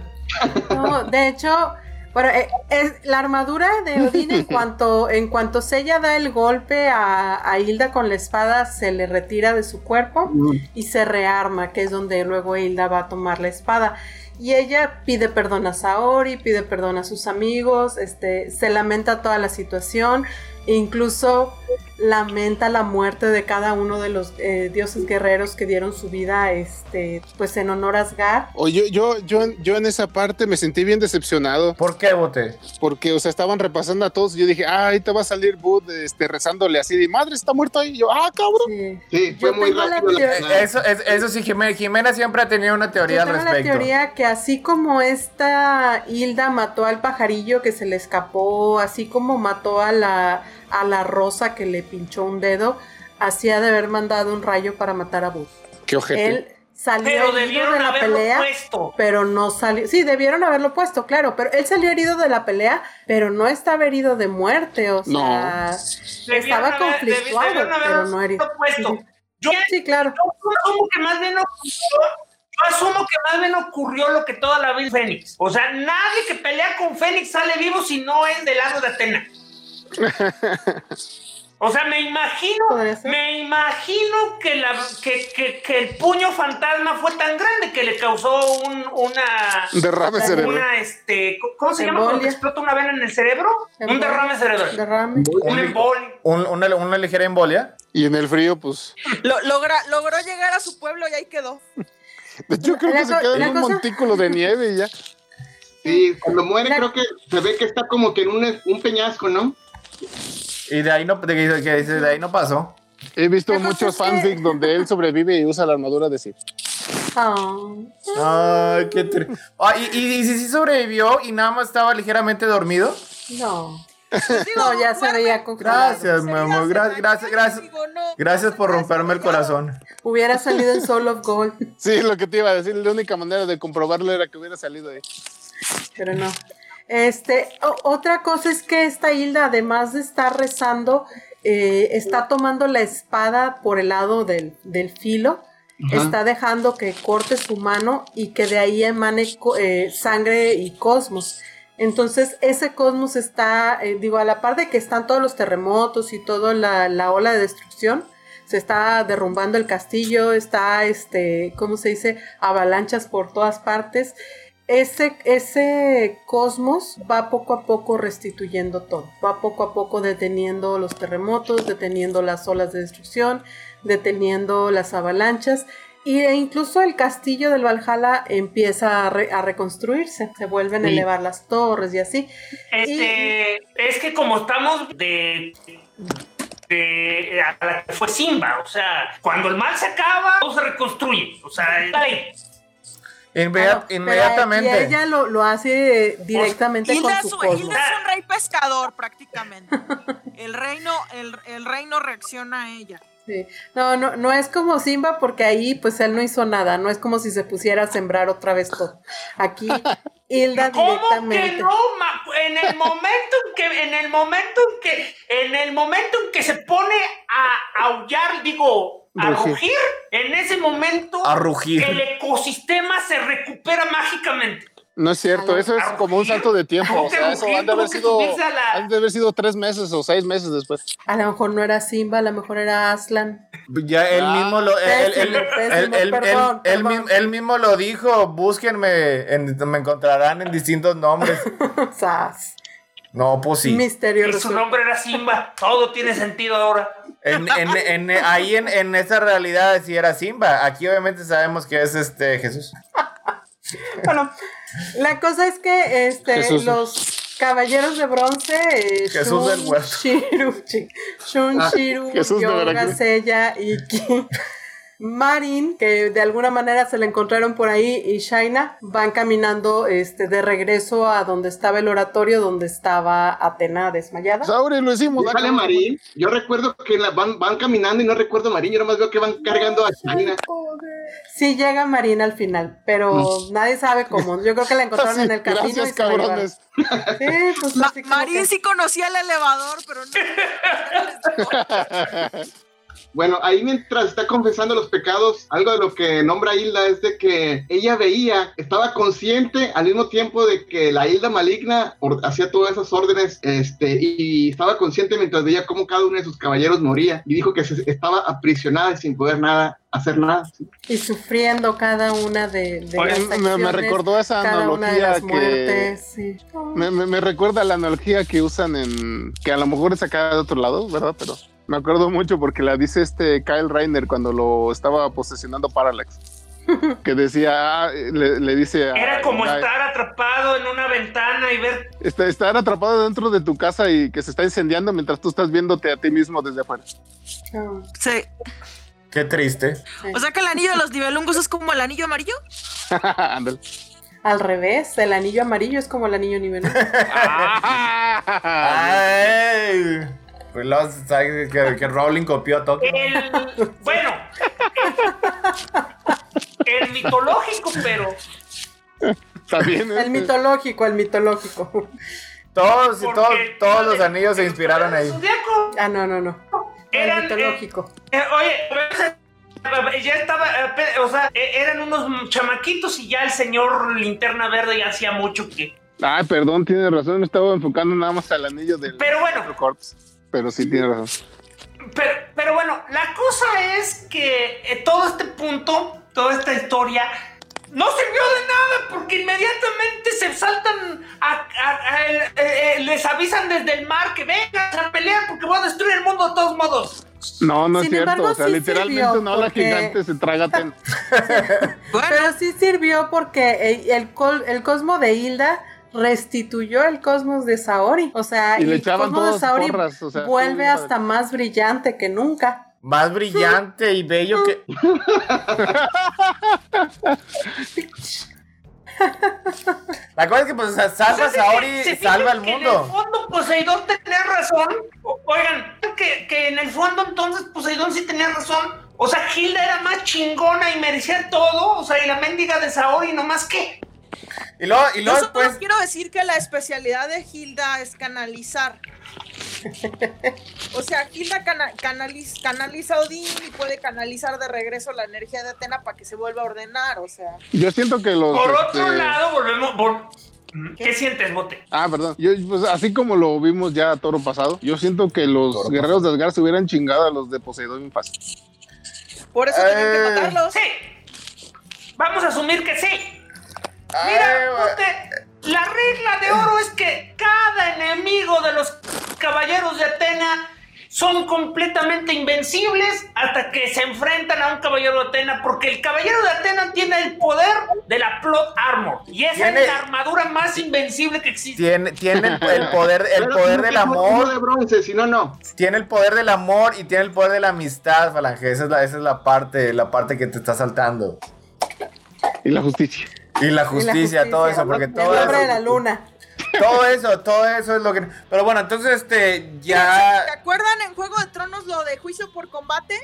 No, de hecho, bueno, eh, es la armadura de Odín en [laughs] cuanto en cuanto Sella da el golpe a, a Hilda con la espada, se le retira de su cuerpo Mm. y se rearma, que es donde luego Hilda va a tomar la espada. Y ella pide perdón a Saori, pide perdón a sus amigos, este, se lamenta toda la situación, incluso lamenta la muerte de cada uno de los eh, dioses guerreros que dieron su vida, este, pues en honor a Asgard. Oye, yo, yo, yo en esa parte me sentí bien decepcionado ¿Por qué, Bote? porque, o sea, estaban repasando a todos y yo dije, ah, ahí te va a salir Bud este, rezándole así de madre, está muerto ahí. Y yo, ah, cabrón. Sí. Sí, fue Yo muy tengo la rápido. la- la- Eso, es- eso sí, Jimena, Jimena siempre ha tenido una teoría Yo al tengo la respecto. teoría que así como esta Hilda mató al pajarillo que se le escapó, así como mató a la, a la rosa que le pinchó un dedo, hacía de haber mandado un rayo para matar a Bud. Qué ojete. Él salió Pero herido debieron de la pelea, puesto. pero no salió. Sí, debieron haberlo puesto, claro, pero él salió herido de la pelea, pero no estaba herido de muerte, o No. sea, Debieron estaba haber- conflictuado, debieron pero no herido. puesto. Yo, Sí, claro. yo asumo que más bien ocurrió, yo asumo que más bien ocurrió lo que toda la vida Fénix. O sea, nadie que pelea con Fénix sale vivo si no es del lado de Atena. O sea, me imagino, me imagino que, la, que, que, que el puño fantasma fue tan grande que le causó un, una, Derrame cerebral. una, este, ¿cómo se llama cuando Embolia. explota una vena en el cerebro? Un Embolia. derrame cerebral. Derrame. Un embolio. Un- una, una ligera embolia. Y en el frío, pues. Lo- logra- logró llegar a su pueblo y ahí quedó. Yo creo La que se queda en un cosa- montículo de nieve y ya. Sí, cuando muere La- creo que se ve que está como que en un, un peñasco, ¿no? Y de ahí no, de, ahí no pasó. He visto muchos es que- fanfics donde él sobrevive y usa la armadura de Sif. Ah, Ay, qué tri- Ah, y, y, y si sí sobrevivió y nada más estaba ligeramente dormido. no. Digo, [laughs] No, ya se veía congelado. Gracias, mi amor. Gra- gracias, gracias. Digo, no, Gracias por romperme el corazón. Hubiera salido en Soul of Gold, [laughs] Sí, lo que te iba a decir, la única manera de comprobarlo era que hubiera salido ahí. pero no. Este, otra cosa es que esta Hilda, además de estar rezando, eh, está tomando la espada por el lado del, del filo, Ajá. está dejando que corte su mano y que de ahí emane eh, sangre y cosmos. Entonces, ese cosmos está, eh, digo, a la par de que están todos los terremotos y toda la, la ola de destrucción, se está derrumbando el castillo, está, este, ¿cómo se dice? Avalanchas por todas partes. Ese, ese cosmos va poco a poco restituyendo todo, va poco a poco deteniendo los terremotos, deteniendo las olas de destrucción, deteniendo las avalanchas e incluso el castillo del Valhalla empieza a, re- a reconstruirse, se vuelven a elevar las torres y así. Este, es que como estamos de, de a la que fue Simba, o sea, cuando el mal se acaba, todo se reconstruye. O sea. Inmediat- Claro, pero inmediatamente. aquí ella lo, lo hace directamente Hilda con es, su un, cosmos. Hilda es un rey pescador prácticamente. El reino, el, el reino reacciona a ella. Sí. No, no, no es como Simba porque ahí pues él no hizo nada, no es como si se pusiera a sembrar otra vez todo. Aquí [laughs] Hilda ¿Cómo que directamente. no? ma- En el momento en que, en el momento en que, en el momento en que se pone a aullar, digo, a Rugir. rugir, en ese momento A rugir. el ecosistema se recupera mágicamente. No es cierto, eso es ¿A como un salto de tiempo. ¿Cómo O que sea, eso han de haber ¿Cómo que sido, la- han de haber sido tres meses o seis meses después. A lo mejor no era Simba, a lo mejor era Aslan. Ya él Ah, mismo lo, él, mismo lo dijo, búsquenme, en- me encontrarán en distintos nombres. [laughs] Sas. No, pues sí. Misterio Y su nombre era Simba. Todo tiene [laughs] sentido ahora. En, en- en- ahí en, en esa realidad sí era Simba. Aquí obviamente sabemos que es este Jesús. [laughs] Bueno, la cosa es que este, Jesús. los caballeros de bronce, eh, Jesús del huerto. Shiru, Shun, Ah, Shiru, Jesús Yoga. Sella [laughs] Marin, que de alguna manera se la encontraron por ahí, y Shaina van caminando este, de regreso a donde estaba el oratorio, donde estaba Atena desmayada. Sauri, lo hicimos. ¿Y sale Marín? Yo recuerdo que la van, van caminando y no recuerdo a Marín, yo nomás veo que van cargando a China. Sí llega Marin al final, pero nadie sabe cómo. Yo creo que la encontraron en el camino. gracias, y se la cabrones. Sí, pues Ma- Marín que- sí conocía el elevador, pero no. [laughs] [laughs] Bueno, ahí mientras está confesando los pecados, algo de lo que nombra Hilda es de que ella veía, estaba consciente al mismo tiempo de que la Hilda maligna or- hacía todas esas órdenes, este, y estaba consciente mientras veía cómo cada uno de sus caballeros moría, y dijo que se, estaba aprisionada y sin poder nada, hacer nada. ¿sí? Y sufriendo cada una de, de Oye, las me- me acciones, recordó esa cada una de analogía las que- muertes. sí. Me, me- me recuerda la analogía que usan en. que a lo mejor es acá de otro lado, ¿verdad? Pero me acuerdo mucho porque la dice este Kyle Reiner cuando lo estaba posesionando Parallax. [laughs] Que decía, ah, le, le dice. a- Era como a- estar atrapado en una ventana y ver. estar atrapado dentro de tu casa y que se está incendiando mientras tú estás viéndote a ti mismo desde afuera. Sí. Qué triste. O sea que el anillo de los nivelungos es como el anillo amarillo. [laughs] Ándale. Al revés, el anillo amarillo es como el anillo nivel. [laughs] Ay. Pues luego sabe que, que Rowling copió todo. El. Bueno. El mitológico, pero. También. El este, mitológico, el mitológico. Todos y todos, los anillos se inspiraron ahí. Zodiaco, Ah, no, no, no. El Eran, mitológico. eh, oye, ya estaba, eh, o sea, eh, eran unos chamaquitos y ya el señor Linterna Verde ya hacía mucho que. Ay, perdón, tiene razón. Me estaba enfocando nada más al anillo del. Pero bueno. Pero sí tiene razón. Pero, pero bueno, la cosa es que eh, todo este punto, toda esta historia, no sirvió de nada porque inmediatamente se saltan, a, a- a- eh, eh, les avisan desde el mar que vengan a pelear porque voy a destruir el mundo de todos modos. No, no es cierto. embargo, o sea, sí literalmente una ola porque- gigante se traga. ten- [laughs] Pero sí sirvió porque el, el, col- el cosmo de Hilda restituyó el cosmos de Saori. O sea, Y le el echaban cosmos de Saori porras, o sea, vuelve hasta más brillante que nunca. Más brillante y bello que. [laughs] La cosa es que, pues, o sea, salva a Saori, se salva al que En el mundo. fondo, Poseidón tenía razón. O- Oigan, que, que en el fondo entonces Poseidón sí tenía razón. O sea, Hilda era más chingona y merecía todo. O sea, y la mendiga de Saori, nomás que. Y luego, y Yo luego solo después. quiero decir que la especialidad de Hilda es canalizar. O sea, Hilda cana- canaliz- canaliza a Odín y puede canalizar de regreso la energía de Atena para que se vuelva a ordenar. O sea, Yo siento que los. Por este, otro lado, volvemos. vol- ¿Qué sientes, Bote? Ah, perdón. Yo, pues, así como lo vimos ya a toro pasado, yo siento que los guerreros de Asgard se hubieran chingado a los de Poseidón fácil. por eso tenían que Eh. matarlos. Sí. Vamos a asumir que sí. Mira. Bote, la regla de oro es que cada enemigo de los caballeros de Atena son completamente invencibles hasta que se enfrentan a un caballero de Atena, porque el caballero de Atena tiene el poder de la plot armor y esa Tiene- es la armadura más invencible que existe. Tiene, tiene el, el poder, el [laughs] Pero poder tiene del uno de amor, bronce, si no, no. tiene el poder del amor y tiene el poder de la amistad, Falange. Esa es la, esa es la parte, la parte que te está saltando. Y la justicia. Y la Y la justicia, todo eso, porque El todo hombre de la eso, luna. todo eso, todo eso es lo que. Pero bueno, entonces este ¿Te ya acuerdan en Juego de Tronos lo de juicio por combate?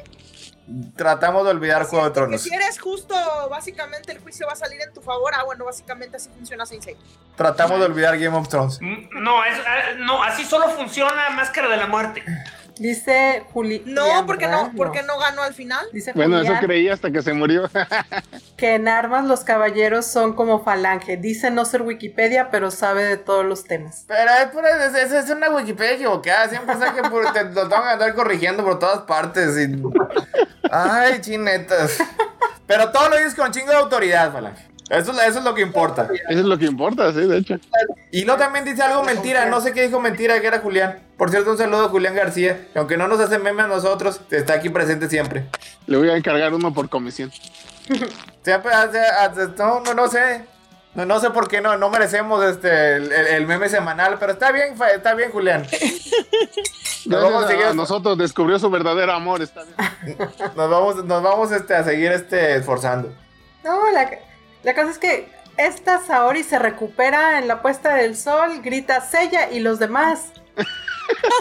tratamos de olvidar Juego de Que Tronos. si eres justo, básicamente el juicio va a salir en tu favor. Ah, bueno, básicamente así funciona Sensei. Tratamos de olvidar Game of Thrones. Mm, No, es- ah, no, así solo funciona Máscara de la Muerte. Dice Juli. No, porque no, porque no ganó al final. Dice Bueno, eso creí hasta que se murió. [laughs] que en armas los caballeros son como falange. Dice no ser Wikipedia, pero sabe de todos los temas. Pero es, pura- es, es- es una Wikipedia equivocada. Siempre sé que por- te lo tengo que andar corrigiendo por todas partes. y- Ay, chinetas. Pero todo lo dices con chingo de autoridad, Falange. Eso, es- eso es lo que importa. Eso es lo que importa, sí, de hecho. Y no también dice algo mentira. No sé qué dijo mentira, que era Julián. Por cierto, un saludo a Julián García. que Aunque no nos hace meme a nosotros, está aquí presente siempre. Le voy a encargar uno por comisión. [laughs] No, no, no sé. No, no sé por qué no, no merecemos este el, el- el meme semanal, pero está bien, está bien, Julián. [laughs] Nos vamos a seguir nosotros descubrió su verdadero amor, está bien. [laughs] Nos vamos, nos vamos este, a seguir este, esforzando. No, la, la cosa es que esta Saori se recupera en la puesta del sol, grita Sella y los demás.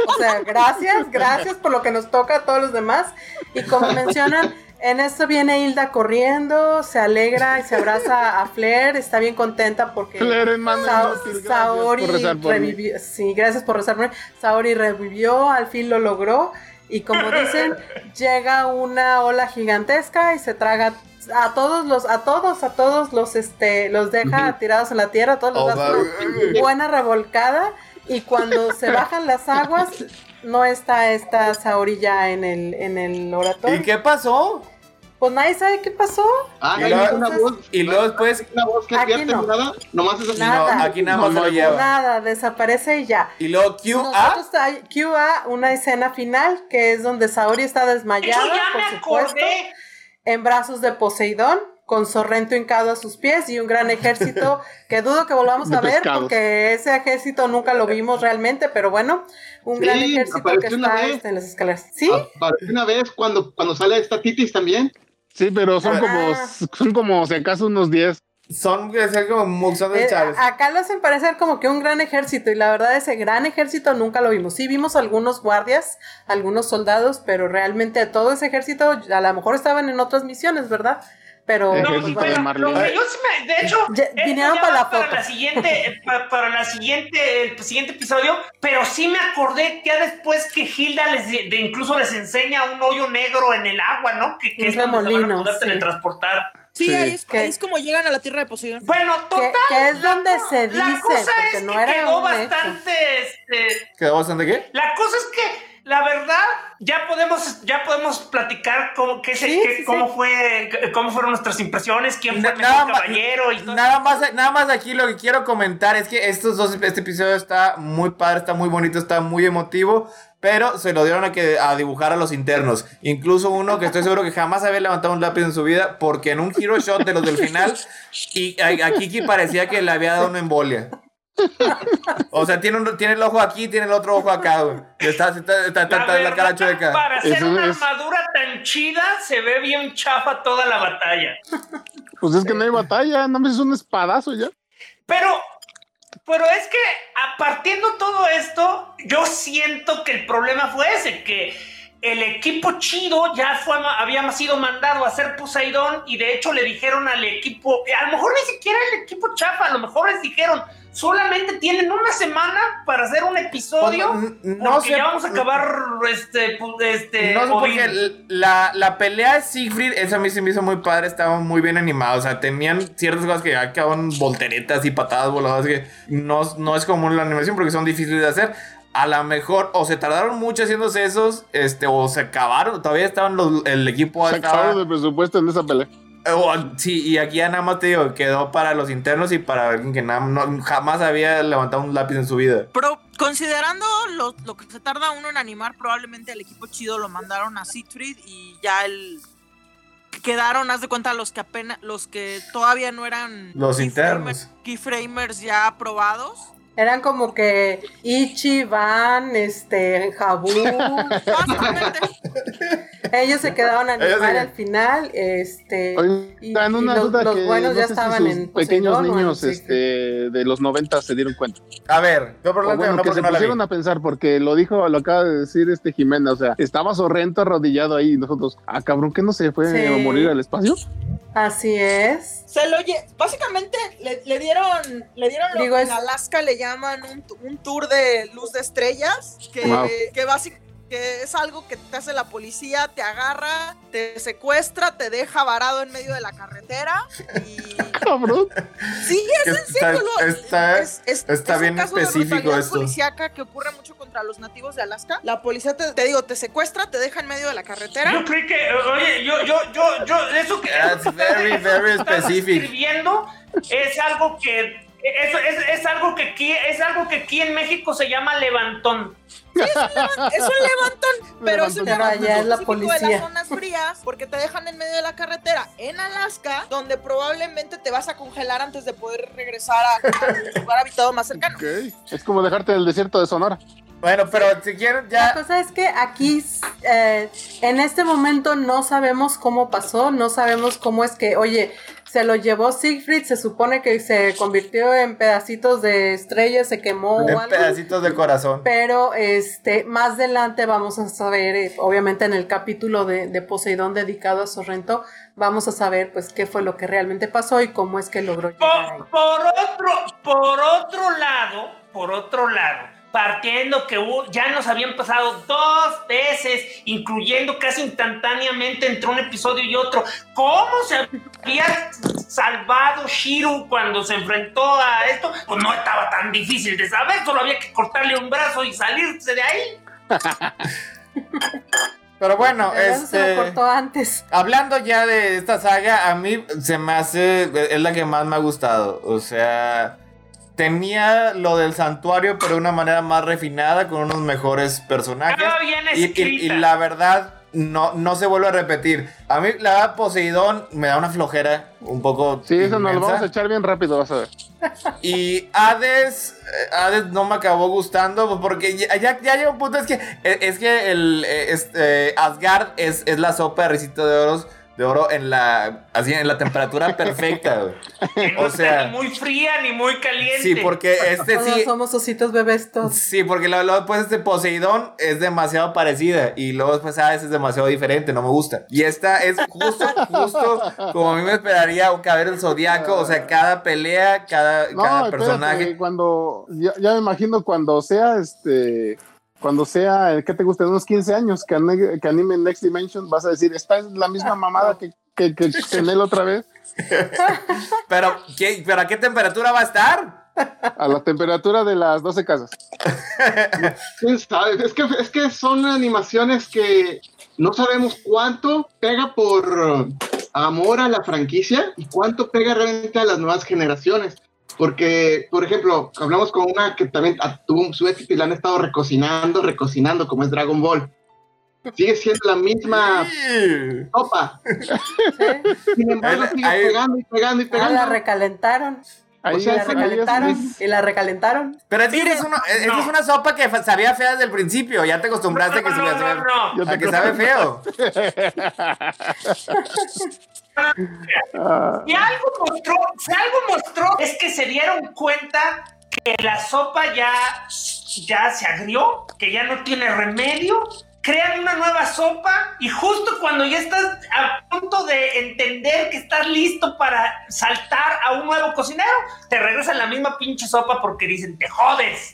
O sea, gracias, gracias por lo que nos toca a todos los demás. Y como mencionan, en esto viene Hilda corriendo, se alegra y se abraza a Flair, está bien contenta porque Flair, hermano Sa- inútil, Saori por mí. revivió. Sí, gracias por rezar por mí. Saori revivió, al fin lo logró. Y como dicen, llega una ola gigantesca y se traga a todos los, a todos, a todos los, este, los deja tirados en la tierra, todos los Oh, da una buena revolcada. Y cuando [laughs] se bajan las aguas, no está esta Saori ya en el, en el oratorio. ¿Y qué pasó? Pues nadie sabe qué pasó. Ah, Y hay una voz. Y luego después, Una voz que Aquí no. nada. Nomás es así. Nada. no, aquí nada más No, lo no, lleva. Nada, desaparece y ya. Y luego QA. QA, una escena final que es donde Saori está Eso desmayada, ya por me supuesto, acordé. En brazos de Poseidón, con Sorrento hincado a sus pies y un gran ejército [laughs] que dudo que volvamos a ver porque ese ejército nunca lo vimos realmente, pero bueno, un Sí, gran ejército que apareció una está vez. este, en las escaleras. ¿Sí? Apareció una vez cuando, cuando sale esta Titis también. Sí, pero son Ah. como, son como si acaso unos 10. Son, son como son de Eh, Chávez. acá lo hacen parecer como que un gran ejército y la verdad ese gran ejército nunca lo vimos. Sí vimos algunos guardias, algunos soldados, pero realmente todo ese ejército a lo mejor estaban en otras misiones, ¿verdad? Pero No, No, pues, bueno, de lo que yo sí me, de hecho, Ya- vinieron para la foto. para la siguiente, [laughs] para, para la siguiente, el siguiente episodio, pero sí me acordé ya después que Hilda les de, de- incluso les enseña un hoyo negro en el agua, ¿no? Que, que es donde se van a remolino, poder sí. teletransportar. Sí, Sí. Ahí, es, ¿Qué? ahí es como llegan a la tierra de Poseidón. Bueno, total. que, que es la donde co- se la dice, cosa porque es no que era quedó bastante, este, ¿Quedó bastante qué? La cosa es que, la verdad, ya podemos, ya podemos platicar cómo, qué se- Sí, qué- sí, cómo sí. fue, cómo fueron nuestras impresiones, quién fue el mejor caballero y todo. Nada más, nada más aquí lo que quiero comentar es que estos dos, este episodio está muy padre, está muy bonito, está muy emotivo, pero se lo dieron a, que, a dibujar a los internos. Incluso uno que estoy seguro que jamás había levantado un lápiz en su vida, porque en un hero shot de los del final, y a, a Kiki parecía que le había dado una embolia. O sea, tiene, un- tiene el ojo aquí, tiene el otro ojo acá, güey. Y Está, está, está, está- está la verdad, cara chueca. para hacer Eso una es- armadura tan chida, se ve bien chafa toda la batalla. Pues es que no hay batalla, no me es un espadazo ya. Pero, pero es que a partiendo todo esto, yo siento que el problema fue ese, que el equipo chido ya fue, había sido mandado a hacer Poseidón y de hecho le dijeron al equipo, a lo mejor ni siquiera el equipo chafa, a lo mejor les dijeron, solamente tienen una semana para hacer un episodio. Pues, no porque sé- ya vamos a acabar este, pu- este No sé porque la, la pelea de Siegfried, esa a mí se me hizo muy padre, estaba muy bien animado. O sea, tenían ciertas cosas que acaban volteretas y patadas voladas que no, no es común la animación porque son difíciles de hacer. A lo mejor o se tardaron mucho haciéndose esos, este, o se acabaron, todavía estaban los, el equipo Se estaba- acabaron de presupuesto en esa pelea. O- sí, y aquí ya nada más te digo, quedó para los internos y para alguien que nada, no- jamás había levantado un lápiz en su vida. Pero considerando lo, lo que se tarda uno en animar, probablemmente el equipo chido lo mandaron a Siegfried y ya el quedaron, haz de cuenta, los que apenas, los que todavía no eran Los internos. keyframers ya aprobados. Eran como que Ichi, Van, este, Jabu. [laughs] Ellos se quedaban a animar al final. Este, Oigan, y, una y los, duda los que buenos no ya sé si estaban sus en pequeños Poseidón o en niños este, de los 90 se dieron cuenta. A ver, yo por lo bueno, no que se no pusieron a pensar porque lo dijo, lo acaba de decir este Jimena, o sea, estaba Sorrento arrodillado ahí y nosotros, ah, cabrón, ¿qué no se fue Sí. a morir al espacio? Así es. se lo lle- básicamente le, le dieron, le dieron lo Digo, que es- en Alaska le llaman un, tour de luz de estrellas, que, Wow. que básicamente que es algo que te hace la policía, te agarra, te secuestra, te deja varado en medio de la carretera y [laughs] Cabrón. sí, es en Está- serio, está- es, es- está es un bien caso de específico brutalidad esto. policíaca que ocurre mucho contra los nativos de Alaska. La policía te, te digo, te secuestra, te deja en medio de la carretera. Yo creí que, oye, yo, yo, yo, yo, eso que, That's very, [laughs] very specific. escribiendo es algo que, eso es, es algo que aquí, es algo que aquí en México se llama levantón. [laughs] Es un levantón, pero es un Pero levantón allá es la específico de policía. las zonas frías, porque te dejan en medio de la carretera en Alaska, donde probablemente te vas a congelar antes de poder regresar a- al [laughs] lugar habitado más cercano. Ok. Es como dejarte en el desierto de Sonora. Bueno, pero si quieren La ya... cosa es que aquí, eh, en este momento, no sabemos cómo pasó, no sabemos cómo es que, oye, se lo llevó Siegfried, se supone que se convirtió en pedacitos de estrellas, se quemó o En algo. pedacitos de corazón. Pero este, más adelante vamos a saber, eh, obviamente en el capítulo de, de Poseidón dedicado a Sorrento, vamos a saber pues qué fue lo que realmente pasó y cómo es que logró llegar ahí. Por, por otro, por otro lado, por otro lado, partiendo que ya nos habían pasado dos veces, incluyendo casi instantáneamente entre un episodio y otro. ¿Cómo se había salvado Shiru cuando se enfrentó a esto? Pues no estaba tan difícil de saber, solo había que cortarle un brazo y salirse de ahí. [laughs] Pero bueno, eso se lo este. cortó antes. Hablando ya de esta saga, a mí se me hace. Es la que más me ha gustado. O sea. Tenía lo del santuario, pero de una manera más refinada, con unos mejores personajes. Estaba bien Y, y- la verdad, no, no se vuelve a repetir. A mí, la verdad, Poseidón me da una flojera un poco. Sí, eso nos lo vamos a echar bien rápido, vas a ver. Y Hades, eh, Hades no me acabó gustando pues, porque ya, ya, ya llega un punto, es que, eh, es que el, este, Asgard es, es la sopa de risito de oro, de oro en la, así, en la temperatura perfecta, güey. [laughs] Que no o está sea- ni muy fría ni muy caliente. Sí, porque este Todos sí... somos ositos bebés todos. Sí, porque luego luego después este Poseidón es demasiado parecida y luego después Hades es demasiado diferente, no me gusta. Y esta es justo, justo como a mí me esperaría un cabello del zodiaco, o sea, cada pelea, cada, No, cada espérate, personaje. cuando, ya, ya me imagino cuando sea este, cuando sea, ¿qué te gusta? En unos 15 años que, ane- que anime Next Dimension, vas a decir, esta es la misma mamada que, que, que, [laughs] que en él otra vez, [laughs] Pero, ¿qué, ¿pero a qué temperatura va a estar? a la temperatura de las 12 casas. [laughs] ¿Quién sabe? Es que, es que son animaciones que no sabemos cuánto pega por amor a la franquicia y cuánto pega realmente a las nuevas generaciones. Porque, por ejemplo, hablamos con una que también ah, tuvo su éxito y la han estado recocinando, recocinando, como es Dragon Ball. Sigue siendo la misma sopa. Sin embargo, Ahí- sigue ahí- pegando y pegando y Ah, pegando. la recalentaron. Ahí O sea, Y la recalentaron. es- Y la recalentaron. Pero es que es, una, esta no. es una sopa que sabía fea desde el principio. Ya te acostumbraste a que, no, se no, a que sabe feo. [laughs] Ah, Si algo mostró, si algo mostró es que se dieron cuenta que la sopa ya, ya se agrió, que ya no tiene remedio. Crean una nueva sopa y justo cuando ya estás a punto de entender que estás listo para saltar a un nuevo cocinero, te regresan la misma pinche sopa porque dicen, te jodes.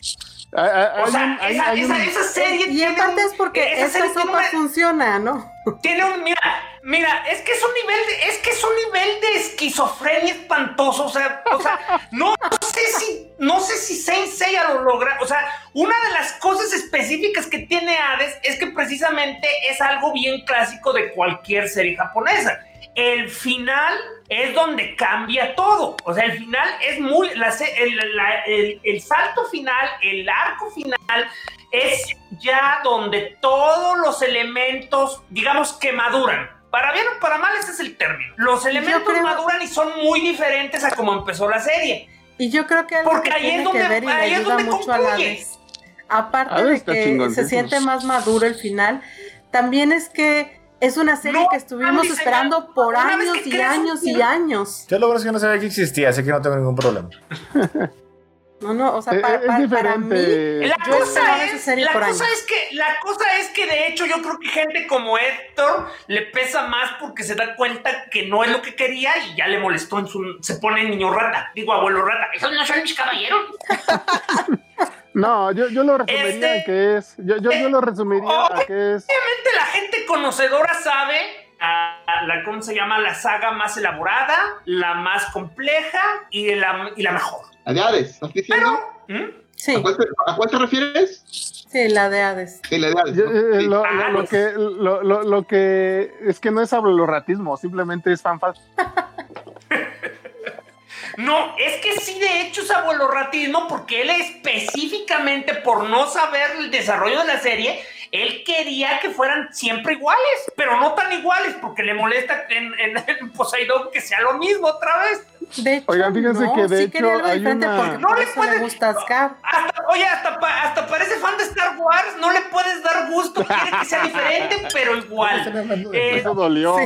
Hay- hay- O sea, hay- esa, hay un- esa- esa serie Y tiene aparte un- es porque esa esta serie tiene sopa una- funciona, ¿no? tiene un, mira, mira, es que es un nivel de, es que es un nivel de esquizofrenia espantoso, o sea, o sea, [laughs] no sé si, no sé si Saint Seiya lo logra, o sea, una de las cosas específicas que tiene Hades es que precisamente es algo bien clásico de cualquier serie japonesa. El final es donde cambia todo. O sea, el final es muy. la el, la- el- el salto final, el arco final, es ya donde todos los elementos, digamos que maduran. Para bien o para mal, ese es el término. Los elementos creo- maduran y son muy diferentes a como empezó la serie. Y yo creo que Porque que ahí es donde- que ver y le ahí es donde mucho a la concluye. vez. Aparte Hades de que se siente más maduro el final, también es que es una serie No que estuvimos esperando por años y años y años. Yo logro que no sabía que existía, así que no tengo ningún problema. [laughs] No, no, o sea, Es- para, es para- para mí. La cosa, es, la cosa es que la cosa es que de hecho yo creo que gente como Héctor le pesa más porque se da cuenta que no es lo que quería y ya le molestó en su se pone niño rata, digo abuelo rata. Esos no son mis caballeros. [laughs] No, yo, yo lo resumiría Este- a que es. Yo, yo, yo lo resumiría a que es. Obviamente la gente conocedora sabe a, a la cómo se llama la saga más elaborada, la más compleja y la, y la mejor. La de Hades, ¿estás diciendo? ¿Mm? Sí, ¿A, cuál te, a cuál te refieres? sí, la de Hades. Sí, la de Hades. eh, Sí. lo, lo- Ah, lo que, lo, lo- lo que es que no es ratismo, simplemente es fanfast. [laughs] No, es que sí, de hecho es abuelorratismo porque él específicamente por no saber el desarrollo de la serie, él quería que fueran siempre iguales, pero no tan iguales porque le molesta en, en, [laughs] en Poseidón que sea lo mismo otra vez. De hecho, Oigan, fíjense no, que de sí hecho algo hay diferente una- porque No por le eso puede- le gusta. Hasta, oye, hasta, pa- hasta parece fan de Star Wars, no le puedes dar gusto, quiere que sea diferente, pero [laughs] igual. Eh, Eso dolió.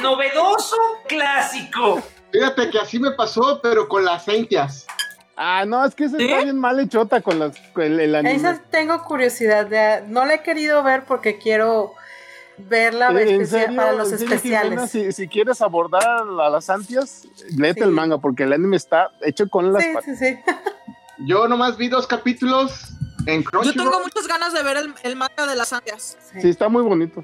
novedoso, clásico. Fíjate que así me pasó, pero con las Centias. Ah, no, es que ese ¿Sí? está bien mal hechota con las, con el, el anime. Esa tengo curiosidad de, no la he querido ver porque quiero verla especial para los en serio, especiales. Jimena, si, si quieres abordar a las antias, léete Sí. el manga, porque el anime está hecho con las Sí, sí, sí. [laughs] Yo nomás vi dos capítulos En Yo tengo muchas ganas de ver el, el manga de las ansias. Sí, está muy bonito.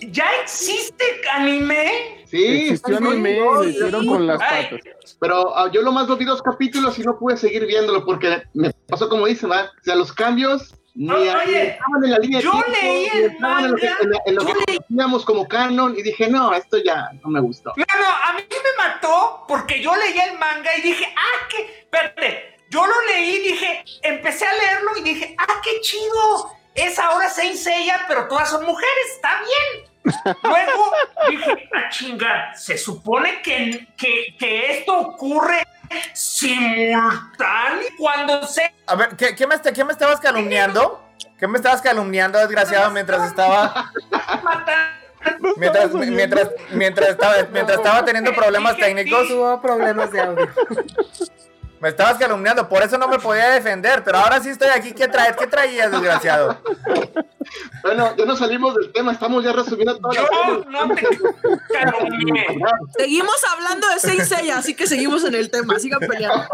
¿Ya existe anime? Sí, Existió anime lo hicieron con las Ay. patas. Pero ah, yo lo más vi dos capítulos y no pude seguir viéndolo porque me pasó como dicen, ¿verdad? O sea, los cambios ni, Oye, ni estaban en la línea de yo tiempo, leí el estaban en lo que, manga, en la- en lo que leí- conocíamos como canon y dije, no, esto ya no me gustó. No, no, a mí me mató porque yo leí el manga y dije, ah, qué, espérate, yo lo leí, dije, empecé a leerlo y dije, ah, qué chido, es ahora Saint Seiya, pero todas son mujeres, está bien. [laughs] Luego dije, ah, chinga, se supone que, que, que esto ocurre simultáneo cuando se A ver, ¿qué, qué me, qué me estabas calumniando? ¿Qué me estabas calumniando, desgraciado, mientras estaba... Mientras, mientras, mientras, estaba, mientras estaba teniendo problemas técnicos, Tuvo problemas de audio. [laughs] me estabas calumniando, por eso no me podía defender, pero ahora sí estoy aquí. ¿Qué traes? ¿Qué traías, desgraciado? Bueno, ya nos salimos del tema, estamos ya resumiendo todo. Yo no te calumnié. Seguimos hablando de Saint Seiya, así que seguimos en el tema. Sigan peleando.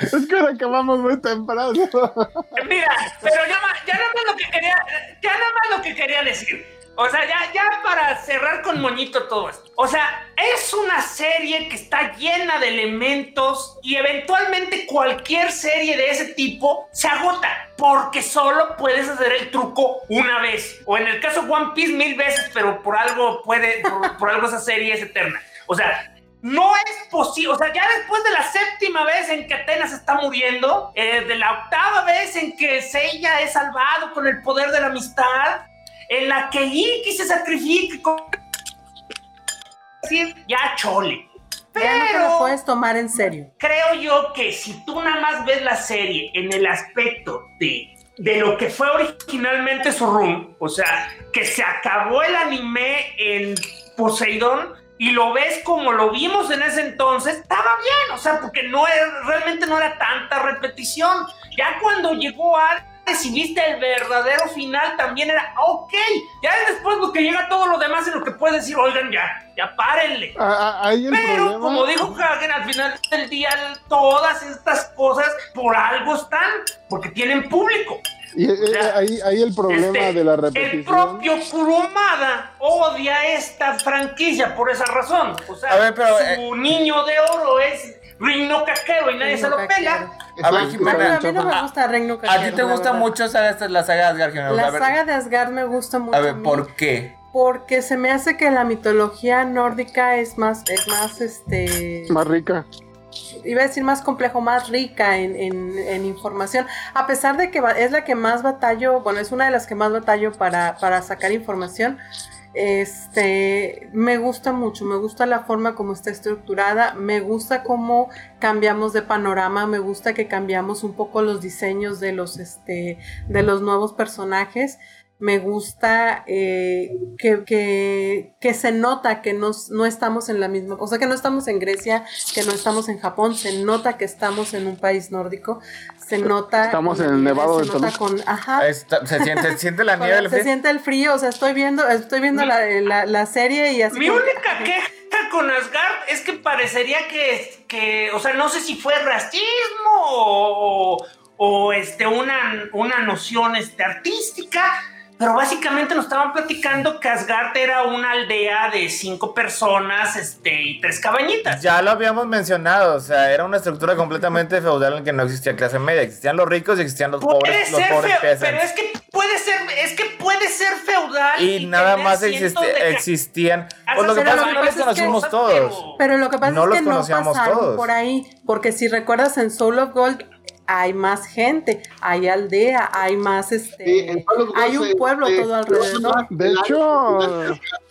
Es que ahora acabamos muy temprano. Mira, pero ya, ya nada más lo que quería, ya nada más lo que quería decir. O sea, ya, ya para cerrar con moñito todo esto. O sea, es una serie que está llena de elementos y eventualmente cualquier serie de ese tipo se agota porque solo puedes hacer el truco una vez. O en el caso de One Piece mil veces, pero por algo puede, por, algo esa serie es eterna. O sea, no es posible, o sea, ya después de la séptima vez en que Atenas está muriendo, eh, de la octava vez en que Seiya es salvado con el poder de la amistad, en la que Iki se sacrifica, con- ya chole. Ya no te lo Pero puedes tomar en serio. creo yo que si tú nada más ves la serie en el aspecto de, de lo que fue originalmente su room, o sea, que se acabó el anime en Poseidón y lo ves como lo vimos en ese entonces, estaba bien, o sea, porque no era, realmente no era tanta repetición. Ya cuando llegó Hades y viste el verdadero final, también era ok. Ya es después lo que llega todo lo demás en lo que puedes decir, oigan, ya, ya párenle. Ah, ah, el Pero problema. como dijo Hagen, al final del día todas estas cosas por algo están, porque tienen público. y, eh, eh, ahí, ahí el problema Este, de la El repetición. propio Kurumada odia esta franquicia por esa razón. O sea, A ver, pero, su niño de oro es Rino Kakero y nadie se lo pela. A ver, Jimena, a mí no me gusta Reino ¿a ti te gusta mucho esta- la saga de Asgard? Jimena? La saga de Asgard me gusta mucho. a a ver, mí, ¿por qué? Porque se me hace que la mitología nórdica es más, es más, este, Más rica. iba a decir más complejo, más rica en, en- en información. A pesar de que va- es la que más batallo, bueno, es una de las que más batallo para, para sacar información. Este, me gusta mucho, me gusta la forma como está estructurada, me gusta cómo cambiamos de panorama, me gusta que cambiamos un poco los diseños de los, este, de los nuevos personajes. Me gusta eh, que, se nota que no estamos en la misma, o sea, que no estamos en Grecia, que no estamos en Japón, se nota que estamos en un país nórdico, se nota... Estamos en el Nevado se de nota Toluca. con, ajá, Está- se, siente, se siente la [laughs] nieve. el se frío. siente el frío, o sea, estoy viendo, estoy viendo la, la- la serie y así Mi como única queja con Asgard es que parecería que, que o sea, no sé si fue racismo o, o, este, una, una noción este, artística, pero básicamente nos estaban platicando que Asgard era una aldea de cinco personas este, y tres cabañitas. Ya lo habíamos mencionado, o sea, era una estructura completamente [laughs] feudal en que no existía clase media, existían los ricos y existían los Puede pobres, los pobres feo, pero es que puede ser, es que puede ser feudal Y nada tener más existi- existían. Hasta Pues lo que pasa lo es que no los pasa es que- conocimos todos. Pero lo que pasa No es los que no conocíamos pasaron todos. por ahí, porque si recuerdas en Soul of Gold hay más gente, hay aldea, hay más este, Sí, hay un pueblo se- todo alrededor. De hecho,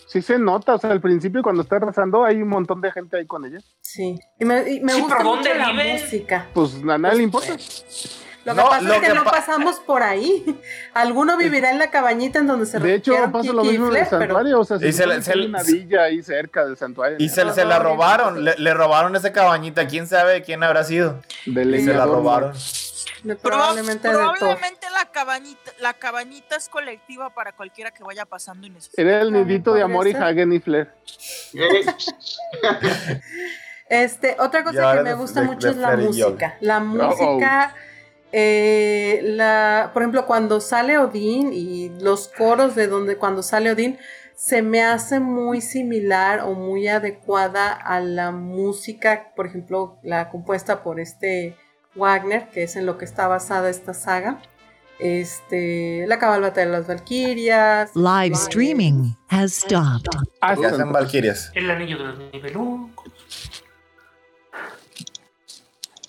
sí se nota. O sea, al principio, cuando está rezando, hay un montón de gente ahí con ella. Sí, y me, y me Sí, gusta pero mucho ¿dónde la viven? música. Pues a nadie le importa. Lo que No, pasa lo es que, que no pa- pasamos por ahí. Alguno vivirá en la cabañita en donde se De hecho, pasa lo mismo en el santuario. O sea, Y se le- se una villa ahí cerca del santuario. Y se, se la robaron, le, le robaron esa cabañita. ¿Quién sabe de quién habrá sido? Del Y se la robaron. de- Proba- probablemente de la cabañita, la cabañita es colectiva para cualquiera que vaya pasando y necesite. Era el nidito de amor y. Hagen y Flair. Eh, Este, otra cosa que me de- gusta de- mucho de es la música. La música eh, la, por ejemplo, cuando sale Odín y los coros de donde cuando sale Odín, se me hace muy similar o muy adecuada a la música, por ejemplo, la compuesta por este Wagner, que es en lo que está basada esta saga. Este, la cabalgata de las Valquirias. Live streaming has stopped. Son Valkyrias. El anillo de los niveluncos.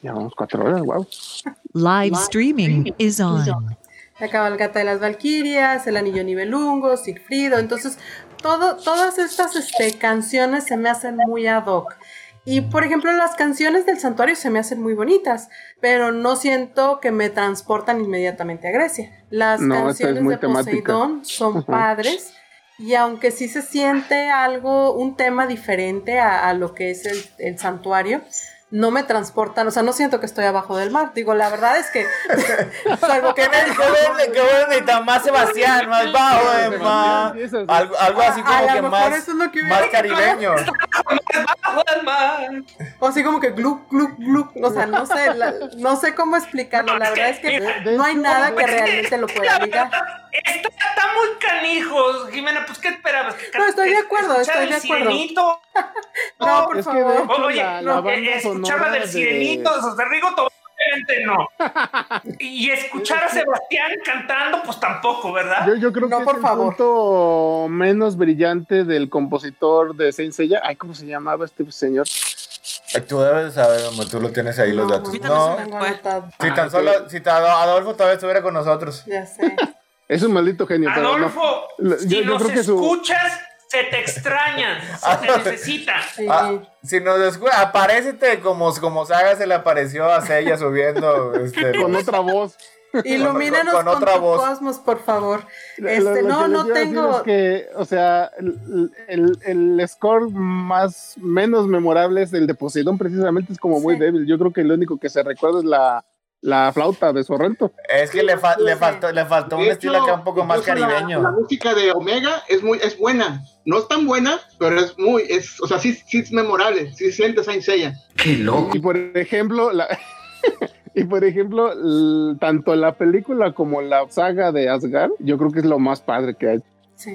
ya vamos cuatro horas, wow. Live streaming is on. La cabalgata de las Valquirias, El Anillo Nibelungo, Sigfrido. Entonces, todo, todas estas este, canciones se me hacen muy ad hoc. Y, por ejemplo, las canciones del santuario se me hacen muy bonitas, pero no siento que me transportan inmediatamente a Grecia. Las No, es canciones muy de temática. Poseidón son Ujú. padres. Y aunque sí se siente algo, un tema diferente a, a lo que es el, el santuario, no me transportan, o sea, no siento que estoy abajo del mar. Digo, la verdad es que, [laughs] salvo que ¿Qué me dijo verde? ¿Qué bueno necesita más Sebastián? Más bajo, eh, más. Algo, algo así como a que más, eso es lo que más caribeño. Bajo el mar. O así como que glu, glu, glu. O sea, no sé, la- no sé cómo explicarlo. La verdad es que no hay nada que realmente lo pueda ligar. Está, está muy canijos, Jimena, pues ¿qué esperabas? ¿Que No, estoy de acuerdo, escuchar estoy el de acuerdo. Sirenito? [laughs] No, por es que favor. hecho, Oye, la, la no, banda eh, escuchar la sonora del de- Sirenito, o sea, Rigo obviamente no. [laughs] Y escuchar a Sebastián cantando, pues tampoco, ¿verdad? Yo, yo creo No, que por es el favor. punto menos brillante del compositor de Saint Seiya. Ay, ¿cómo se llamaba este señor? Ay, Tú debes saber, hombre, tú lo tienes ahí los datos. No, no se me- Tengo anotado. si tan solo, si tan- Adolfo todavía estuviera con nosotros. Ya sé. Es un maldito genio, pero no. Adolfo, si yo- yo nos creo que su- escuchas, se te extraña, se te [laughs] necesita. Ah, si nos escucha, aparécete como, como Saga se le apareció a Sella subiendo. [laughs] Este, Con otra voz. Ilumínanos con con, otra tu voz. cosmos, por favor. Este, lo- lo no, que no tengo. Es que, o sea, el, el- el score más menos memorable es el de Poseidón, precisamente es como muy Sí. débil. Yo creo que lo único que se recuerda es la, la flauta de Sorrento. Es que le, fa- le faltó, le faltó un estilo acá un poco más la- caribeño. La, música de Omega es muy es buena. No es tan buena, pero es muy, es, o sea, sí, sí es memorable. Sí sientes Saint Seiya. Y por ejemplo, la, [laughs] y por ejemplo, tanto la película como la saga de Asgard, yo creo que es lo más padre que hay. Sí.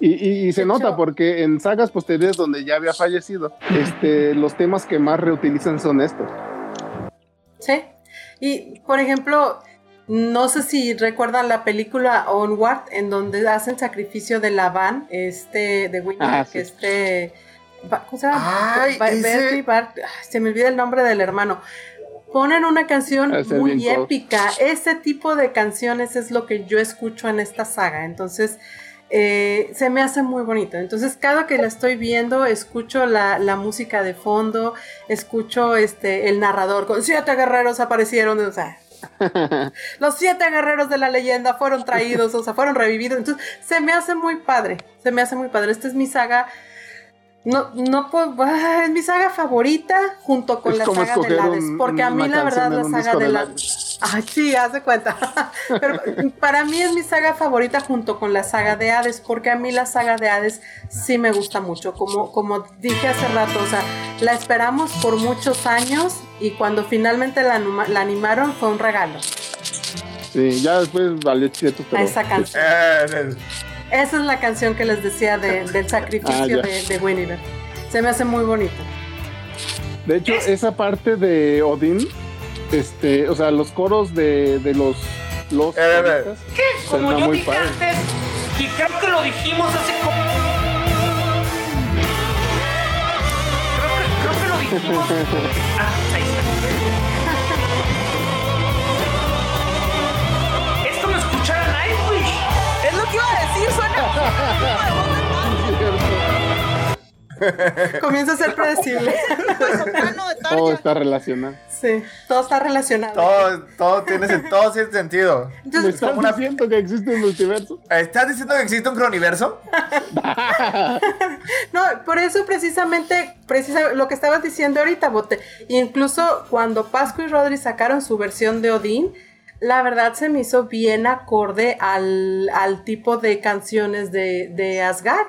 Y, y- y se nota porque en sagas posteriores donde ya había fallecido, este, los temas que más reutilizan son estos. Sí. Y, por ejemplo, no sé si recuerdan la película Onward, en donde hace el sacrificio de Lavan, este, de Winnie, Ah, sí. este, ¿cómo se llama? Ay, ese- se me olvida el nombre del hermano. Ponen una canción Ese muy cool. épica. Ese tipo de canciones es lo que yo escucho en esta saga. Entonces, eh, se me hace muy bonito. Entonces, cada que la estoy viendo, escucho la, la música de fondo, escucho este el narrador con siete guerreros aparecieron, o sea, [laughs] los siete guerreros de la leyenda fueron traídos, o sea, fueron revividos. Entonces, se me hace muy padre, se me hace muy padre. Esta es mi saga. No, no puedo, [laughs] ah, es mi saga favorita junto con Es la saga de Hades, un- porque a mí la verdad la saga de año. [laughs] Ay, sí, haz de cuenta. [laughs] Pero para mí es mi saga favorita junto con la saga de Hades, porque a mí la saga de Hades sí me gusta mucho. Como, como dije hace rato, o sea, la esperamos por muchos años y cuando finalmente la, la animaron fue un regalo Sí, ya después valió cheto, pero esa canción. Eh, Esa es la canción que les decía de- [laughs] del sacrificio Ah, de, de Guinevere. Se me hace muy bonito. de hecho esa parte de Odín, este, o sea, los coros de, de los los Eh, eh, eh. coristas, Como yo muy dije padre. antes, y creo que lo dijimos hace como. Creo que, creo que lo dijimos. [laughs] suena [laughs] Comienza a ser predecible. Todo está relacionado. Sí, todo está relacionado. todo, todo, tiene, todo tiene sentido. ¿Me Entonces, estás una- diciendo que existe un multiverso? ¿Estás diciendo que existe un croniverso? [laughs] No, por eso precisamente, precisa, lo que estabas diciendo ahorita, Bote, incluso cuando Pascu y Rodri sacaron su versión de Odín, la verdad se me hizo bien acorde al, al tipo de canciones de, de Asgard.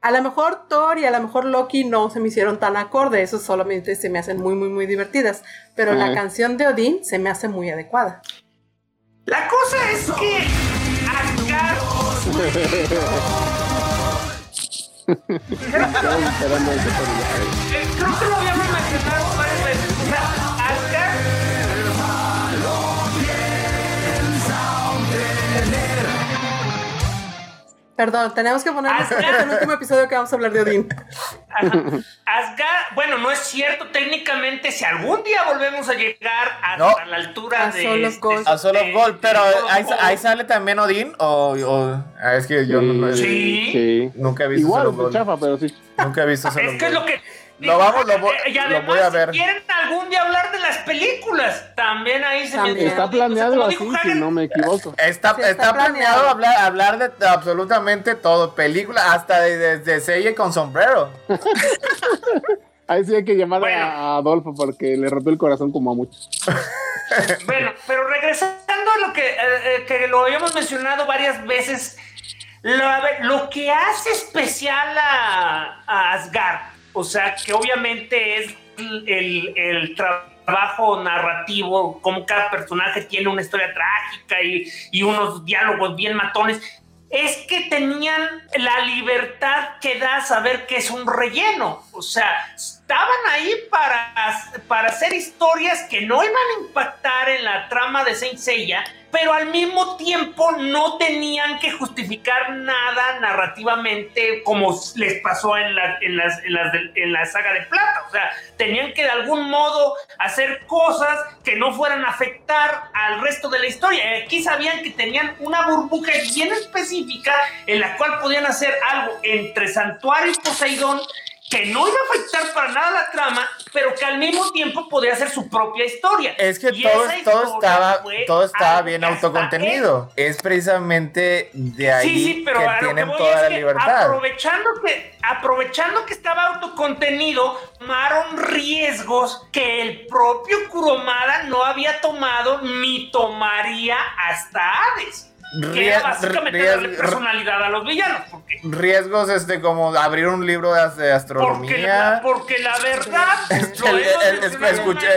A lo mejor Thor y a lo mejor Loki no se me hicieron tan acorde, eso solamente se me hacen muy, muy, muy divertidas. Pero la canción de Odín se me hace muy adecuada. La cosa es que Asgard [laughs] creo que lo habíamos mencionado Perdón, tenemos que poner Asgard. el último episodio que vamos a hablar de Odín. Asgard, bueno, no es cierto técnicamente si algún día volvemos a llegar hasta No. la altura A de Soul of este- Gold. A Soul of de- Gold, pero ahí, sale también Odín o, o- ah, es que yo no- no- Sí. sí. nunca he visto Igual, de Gold. chafa, pero sí. Nunca he visto Soul of Es que es lo que Lo vamos, lo voy- Eh, y lo además, voy a ver. Si quieren algún día hablar de las películas, también ahí se También. Está O sea, planeado así, si no me equivoco. Está, está, está planeado planeado. hablar, hablar de absolutamente todo, película, hasta de, de, de serie con sombrero. [laughs] Ahí sí hay que llamar Bueno. a Adolfo porque le rompió el corazón como a muchos. [laughs] Bueno, pero regresando a lo que, eh, eh, que lo habíamos mencionado varias veces, lo, a ver, lo que hace especial a, a Asgard, o sea, que obviamente es el, el trabajo narrativo, como cada personaje tiene una historia trágica y, y unos diálogos bien matones, es que tenían la libertad que da saber que es un relleno. O sea, estaban ahí para, para hacer historias que no iban a impactar en la trama de Saint Seiya, pero al mismo tiempo no tenían que justificar nada narrativamente como les pasó en la, en las- en las en la saga de plata. O sea, tenían que de algún modo hacer cosas que no fueran a afectar al resto de la historia. Aquí sabían que tenían una burbuja bien específica en la cual podían hacer algo entre Santuario y Poseidón que no iba a afectar para nada la trama, pero que al mismo tiempo podía hacer su propia historia. Es que todo, estaba, todo estaba bien que autocontenido. Es precisamente de ahí Sí, sí, pero que que tienen voy toda la que libertad. Aprovechando que, aprovechando que estaba autocontenido, tomaron riesgos que el propio Kuromada no había tomado ni tomaría hasta Hades. Que era básicamente darle personalidad a los villanos. Porque, Riesgos este como abrir un libro de, de porque, astronomía. porque la verdad. Hemos el- mencionado escuché,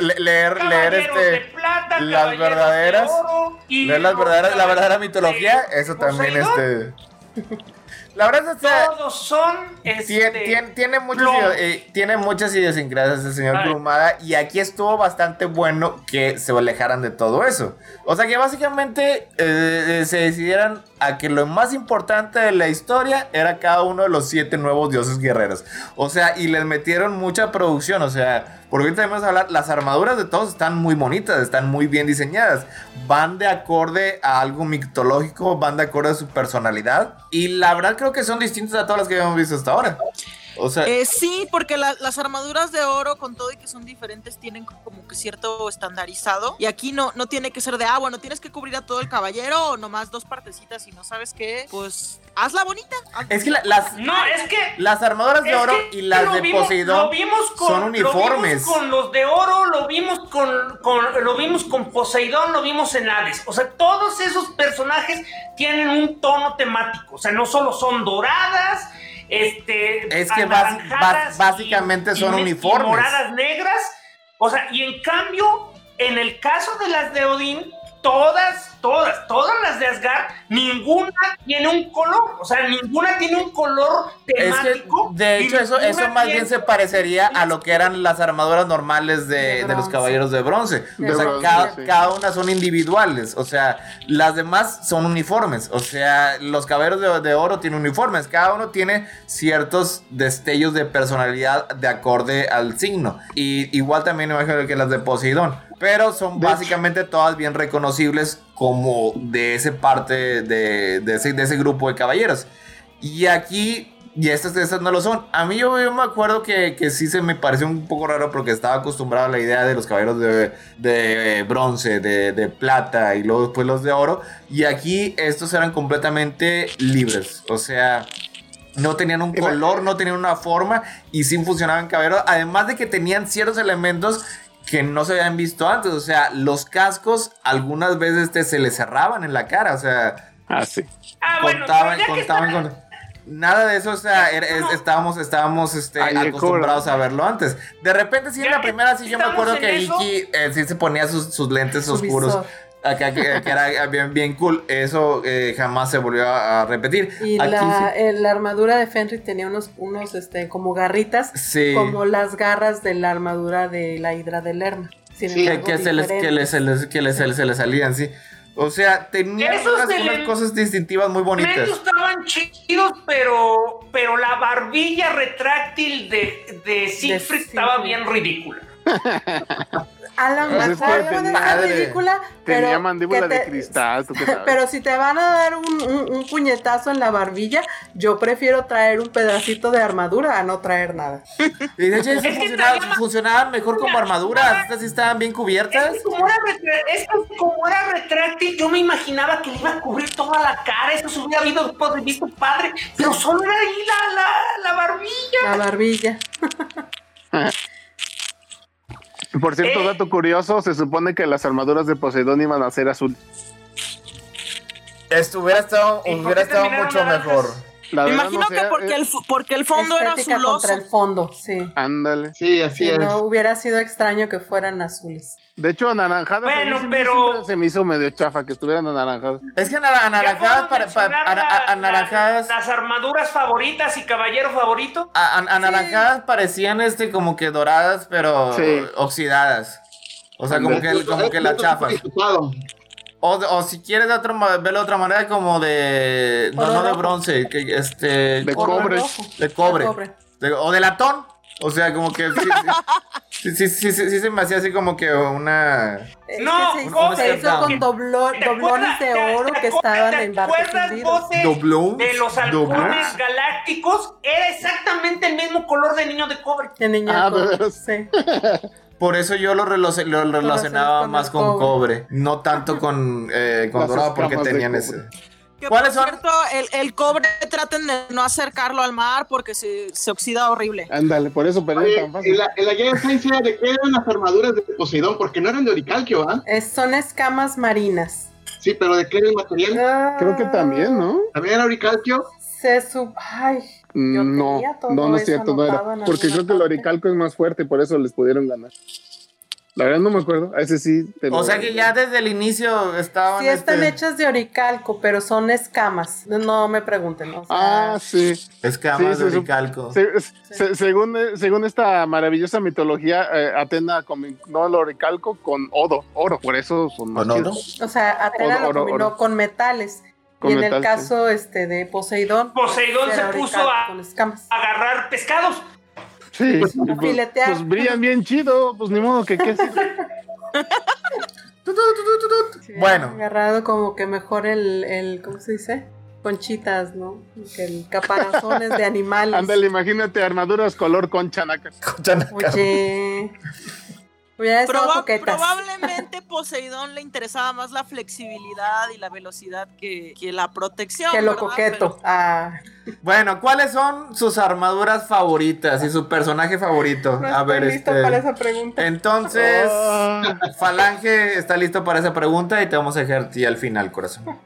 leer, leer de este plata, las verdaderas oro y leer las verdaderas, la verdadera mitología, eso también este [laughs] la verdad es que Todos son. Tiene, este, tiene, tiene ideo- eh, tiene muchas idiosincrasias el señor Ay. Kurumada y aquí estuvo bastante bueno que se alejaran de todo eso. O sea que básicamente eh, eh, se decidieran a que lo más importante de la historia era cada uno de los siete nuevos dioses guerreros. O sea, y les metieron mucha producción, o sea, porque ahorita vamos a hablar, las armaduras de todos están muy bonitas, están muy bien diseñadas, van de acorde a algo mitológico, van de acorde a su personalidad y la verdad creo que son distintas a todas las que habíamos visto hasta ahora. O sea, Eh, sí, porque la- las armaduras de oro, con todo y que son diferentes, tienen como que cierto estandarizado. Y aquí no, no tiene que ser de agua, no tienes que cubrir a todo el caballero o nomás dos partecitas y no sabes qué. Pues hazla bonita. es que la- las, No, es que. las armaduras de oro y las de vimos- Poseidón lo vimos con- son uniformes. Lo vimos con los de oro, lo vimos con, con- lo vimos con Poseidón, lo vimos en Hades. O sea, todos esos personajes tienen un tono temático. O sea, no solo son doradas, este. Es que básicamente son y uniformes. moradas negras. O sea, y en cambio, en el caso de las de Odín, todas, todas, todas las de Asgard, ninguna tiene un color. O sea, ninguna tiene un color Es que, temático. de hecho, eso, eso más tiene- bien se parecería a lo que eran las armaduras normales de, De de los caballeros de bronce. De o sea, bronce, cada, sí. cada una son individuales. O sea, las demás son uniformes. O sea, los caballeros de, de oro tienen uniformes. Cada uno tiene ciertos destellos de personalidad de acorde al signo. Y igual también imagino que las de Poseidón. Pero son De básicamente todas bien reconocibles como de ese parte de, de ese, de ese grupo de caballeros. Y aquí, y estas, estas no lo son. A mí yo, yo me acuerdo que, que sí se me pareció un poco raro porque estaba acostumbrado a la idea de los caballeros de, de bronce, de, de plata y luego después los de oro. Y aquí estos eran completamente libres. O sea... No tenían un color, no tenían una forma y sí funcionaban caballeros. Además de que tenían ciertos elementos que no se habían visto antes. O sea, los cascos algunas veces te, se les cerraban en la cara. O sea, Ah, bueno, contaban, pero ya que contaban está- con... Nada de eso, o sea, era- es- estábamos, estábamos este, Ay, acostumbrados a verlo antes. De repente, sí, en Ya la primera, sí, yo me acuerdo que. Iki eh, sí se ponía sus, sus lentes oscuros. visor. Acá, que, que era [laughs] bien, bien cool. Eso eh, jamás se volvió a, a repetir. Y Aquí la, sí. eh, la armadura de Fenrir tenía unos, unos este, como garritas, Sí. como las garras de la armadura de la hidra de. Sin Sí, que, embargo, que se les, que les, se les, que les, se les- se les salían, sí. O sea, tenían Esos unas, unas cosas distintivas muy bonitas. Estaban chidos, pero, pero la barbilla retráctil de, de Siegfried Siegfried. estaba bien ridícula. [laughs] Alan, Pues la es que puede tenía- Madre. ridícula, Tenía pero mandíbula que de cristal, tú qué [laughs] sabes. Pero si te van a dar un, un- un puñetazo en la barbilla, yo prefiero traer un pedacito de armadura a no traer nada. Y de hecho, eso Es funcionaba- traía- funcionaban mejor como armaduras. Estas sí estaban bien cubiertas. Es que, como era, retra- es que como era retráctil, yo me imaginaba que le iba a cubrir toda la cara. Eso se hubiera habido, pues, visto padre. Pero solo era ahí la, la, la barbilla. La barbilla. [laughs] Por cierto, Eh. dato curioso, se supone que las armaduras de Poseidón iban a ser azul. Esto hubiera estado, ¿Y por hubiera estado mucho naranjas? mejor. La Me imagino no que porque eh, el, porque el fondo era azuloso. contra el fondo, sí. Ándale. Sí, así Sí, es. no hubiera sido extraño que fueran azules. De hecho, anaranjadas. Bueno, pero- Se me hizo medio chafa que estuvieran anaranjadas. Es que anaranjadas, para, para- a- anaranjadas, la- las armaduras favoritas y caballero favorito. a- an- anaranjadas parecían este como que doradas, pero Sí. oxidadas. O sea, como que, como que la chafas. O, o si quieres de otro, verlo de otra manera, como de. No, no de bronce, que este. De cobre. De cobre. De cobre. de- o de latón. O sea, como que. Sí, [laughs] sí, sí, sí, sí, sí se me hacía así como que una. No, se, ¿cómo hizo- con doblo- ¿Te doblones de oro que estaban en barcos acuerdas hundidos. vos de- Doblón. de los halcones galácticos era exactamente el mismo color de niño de cobre. De niña Ah, con- ¿de veras? sí. [laughs] Por eso yo lo, relac- lo relacionaba con más con cobre. cobre. No [laughs] tanto con, eh, con dorado, porque tenían ese. Que ¿Cuáles por son? cierto, el, el cobre traten de no acercarlo al mar porque se, se oxida horrible. Ándale, por eso perdí Oye, tan en fácil. la, en la ciencia, ¿de qué eran las armaduras de Poseidón? Porque no eran de oricalquio, ¿ah? Es- son escamas marinas. Sí, pero ¿de qué era el material? Ah, Creo que también, ¿no? ¿También era oricalquio? Se sub... Ay, Yo Mm, No, no, no es cierto, no era. Porque creo que el oricalco es más fuerte y por eso les pudieron ganar. La verdad no me acuerdo. A ese sí. te lo- O sea que ya desde el inicio estaban. sí están este, hechas de oricalco, pero son escamas. No, me pregunten. o sea, Ah, sí. Escamas Sí, de oricalco. Se- se- según, eh, según esta maravillosa mitología, eh, Atena combinó el oricalco con oro, oro, por eso son más ¿Con oro? o sea, Atena Oro, lo oro, combinó oro. con metales. Y en el caso este de Poseidón, Poseidón era se puso a con escamas. agarrar pescados. Sí, [laughs] Pues, pues, filetear. pues brillan bien chido, pues ni modo que qué. [laughs] Sí, Bueno. Agarrado como que mejor el, el ¿cómo se dice? Conchitas, ¿no? Que el caparazones de [laughs] animales. Ándale, imagínate armaduras color concha naca. Oye. Proba- probablemente [laughs] Poseidón le interesaba más la flexibilidad y la velocidad que, que la protección. Que lo ¿verdad? coqueto. Ah, Bueno, ¿cuáles son sus armaduras favoritas y su personaje favorito? no A estoy ver, listo este. para esa pregunta. Entonces, Ah. Falange está listo para esa pregunta y te vamos a dejar a ti al final, corazón.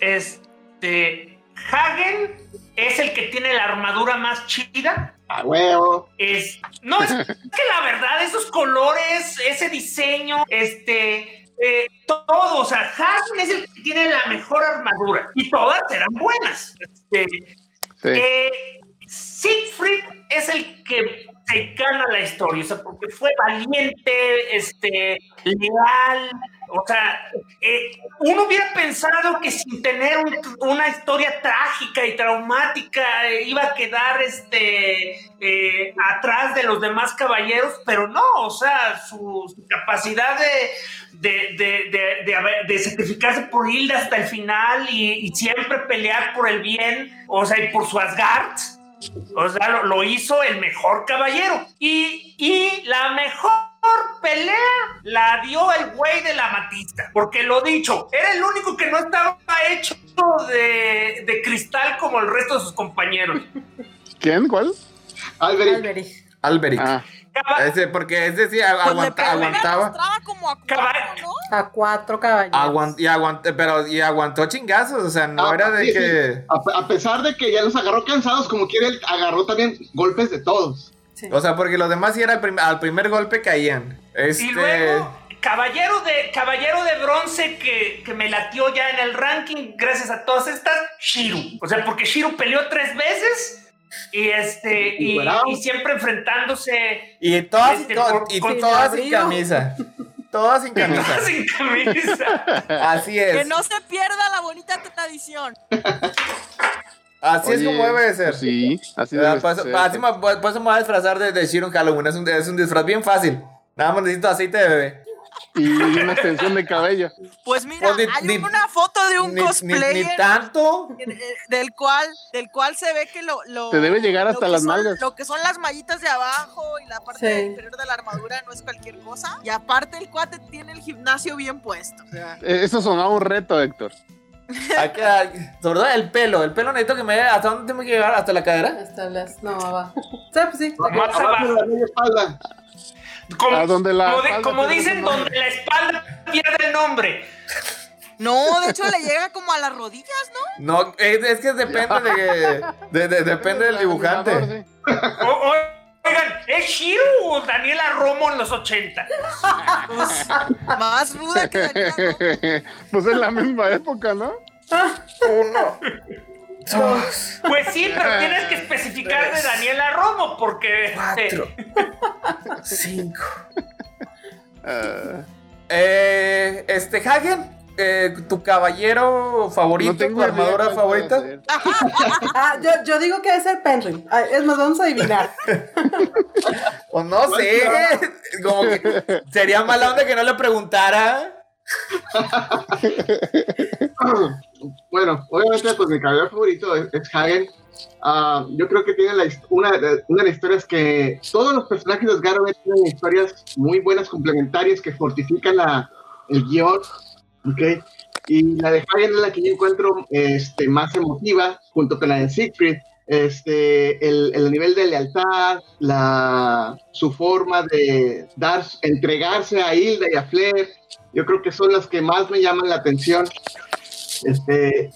Este. Hagen es el que tiene la armadura más chida. A huevo. Es. No, es, [laughs] es que la verdad, esos colores, ese diseño, este. eh, todo, o sea, Hagen es el que tiene la mejor armadura. Y todas eran buenas. Este, Sí. Eh, Siegfried es el que se gana la historia, o sea, porque fue valiente, este, leal, o sea, eh, uno hubiera pensado que sin tener un- una historia trágica y traumática eh, iba a quedar, este, eh, atrás de los demás caballeros, pero no, o sea, su, capacidad de, de, de, de, sacrificarse por Hilda hasta el final y, y siempre pelear por el bien, o sea, y por su Asgard. O sea, lo, lo hizo el mejor caballero. Y, y la mejor pelea la dio el güey de la matista. Porque lo dicho, era el único que no estaba hecho de, de cristal como el resto de sus compañeros. ¿Quién? ¿Cuál? Alberic. Alberic. Alberic. Ah, Ese, porque ese sí Pues aguanta- aguantaba. como a cuatro, ¿no? A cuatro caballeros. Aguant- y aguantó, pero y aguantó chingazos, o sea, no Ah, era de sí, sí. que. A, a pesar de que ya los agarró cansados, como quiere, él agarró también golpes de todos. Sí. O sea, porque los demás sí era prim- al primer golpe caían. Este. Y luego, caballero de, caballero de bronce que, que me latió ya en el ranking, gracias a todas estas, Shiru. O sea, porque Shiru peleó tres veces y este y, siempre enfrentándose Y todas, Este, y con todas sin camisa. Todas sin [laughs] camisa. sin camisa. Así Que es. no se pierda la bonita tradición. [laughs] Así es Oye, como debe de ser. pues sí, así debe Por eso, ser. así me, por eso me voy a disfrazar de, de Shiro en Halloween. Es un, es un disfraz bien fácil. Nada más necesito aceite de bebé. Y una extensión de cabello. Pues mira, Pues ni- hay ni- una foto de un Ni, ni- cosplayer ni tanto. eh, del cual del cual se ve que lo, lo- Te debe llegar lo hasta que las son- nalgas. lo que son las mallitas de abajo y la parte Sí. inferior de la armadura no es cualquier cosa y aparte el cuate tiene el gimnasio bien puesto o sea, Eh, Eso sonaba un reto, Héctor. [laughs] Hay que, hay- sobre todo el pelo. El pelo necesito que me ¿Hasta dónde tengo que llegar? ¿Hasta la cadera? Hasta las. No, abajo. Sí, pues sí. Más Abajo la espalda. Como, A donde la como, de- dicen, donde la espalda pierde el nombre. no de hecho le llega como a las rodillas no No, es, es que depende de, que- de- de- depende del dibujante. Sí. O- o- oigan, ¿es Shiru o Daniela Romo en los 80? pues, [laughs] más ruda que Daniela, pues es la misma época, ¿no? Uno. Dos. Pues sí, pero tienes que especificar de. Daniela Romo porque... este, Cuatro. [laughs] Cinco. Eh, este, Hagen. Eh, ¿Tu caballero favorito? no tengo ¿Tu armadura favorita? [laughs] Ah, yo, yo digo que es el Penryn. Ah, Es más, vamos a adivinar. O [laughs] no sé. [laughs] Como que sería mala onda que no le preguntara. Bueno, obviamente, pues mi caballero favorito es, es Hagen. Ah, yo creo que tiene la una, de- una de las historias que todos los personajes de Sgarrow tienen historias muy buenas, complementarias, que fortifican la, el guion. ¿Ok? Y la de Hagen es la que yo encuentro este, más emotiva, junto con la de Siegfried. Este, el, el nivel de lealtad, la, su forma de dar, entregarse a Hilda y a Flair, yo creo que son las que más me llaman la atención. Este,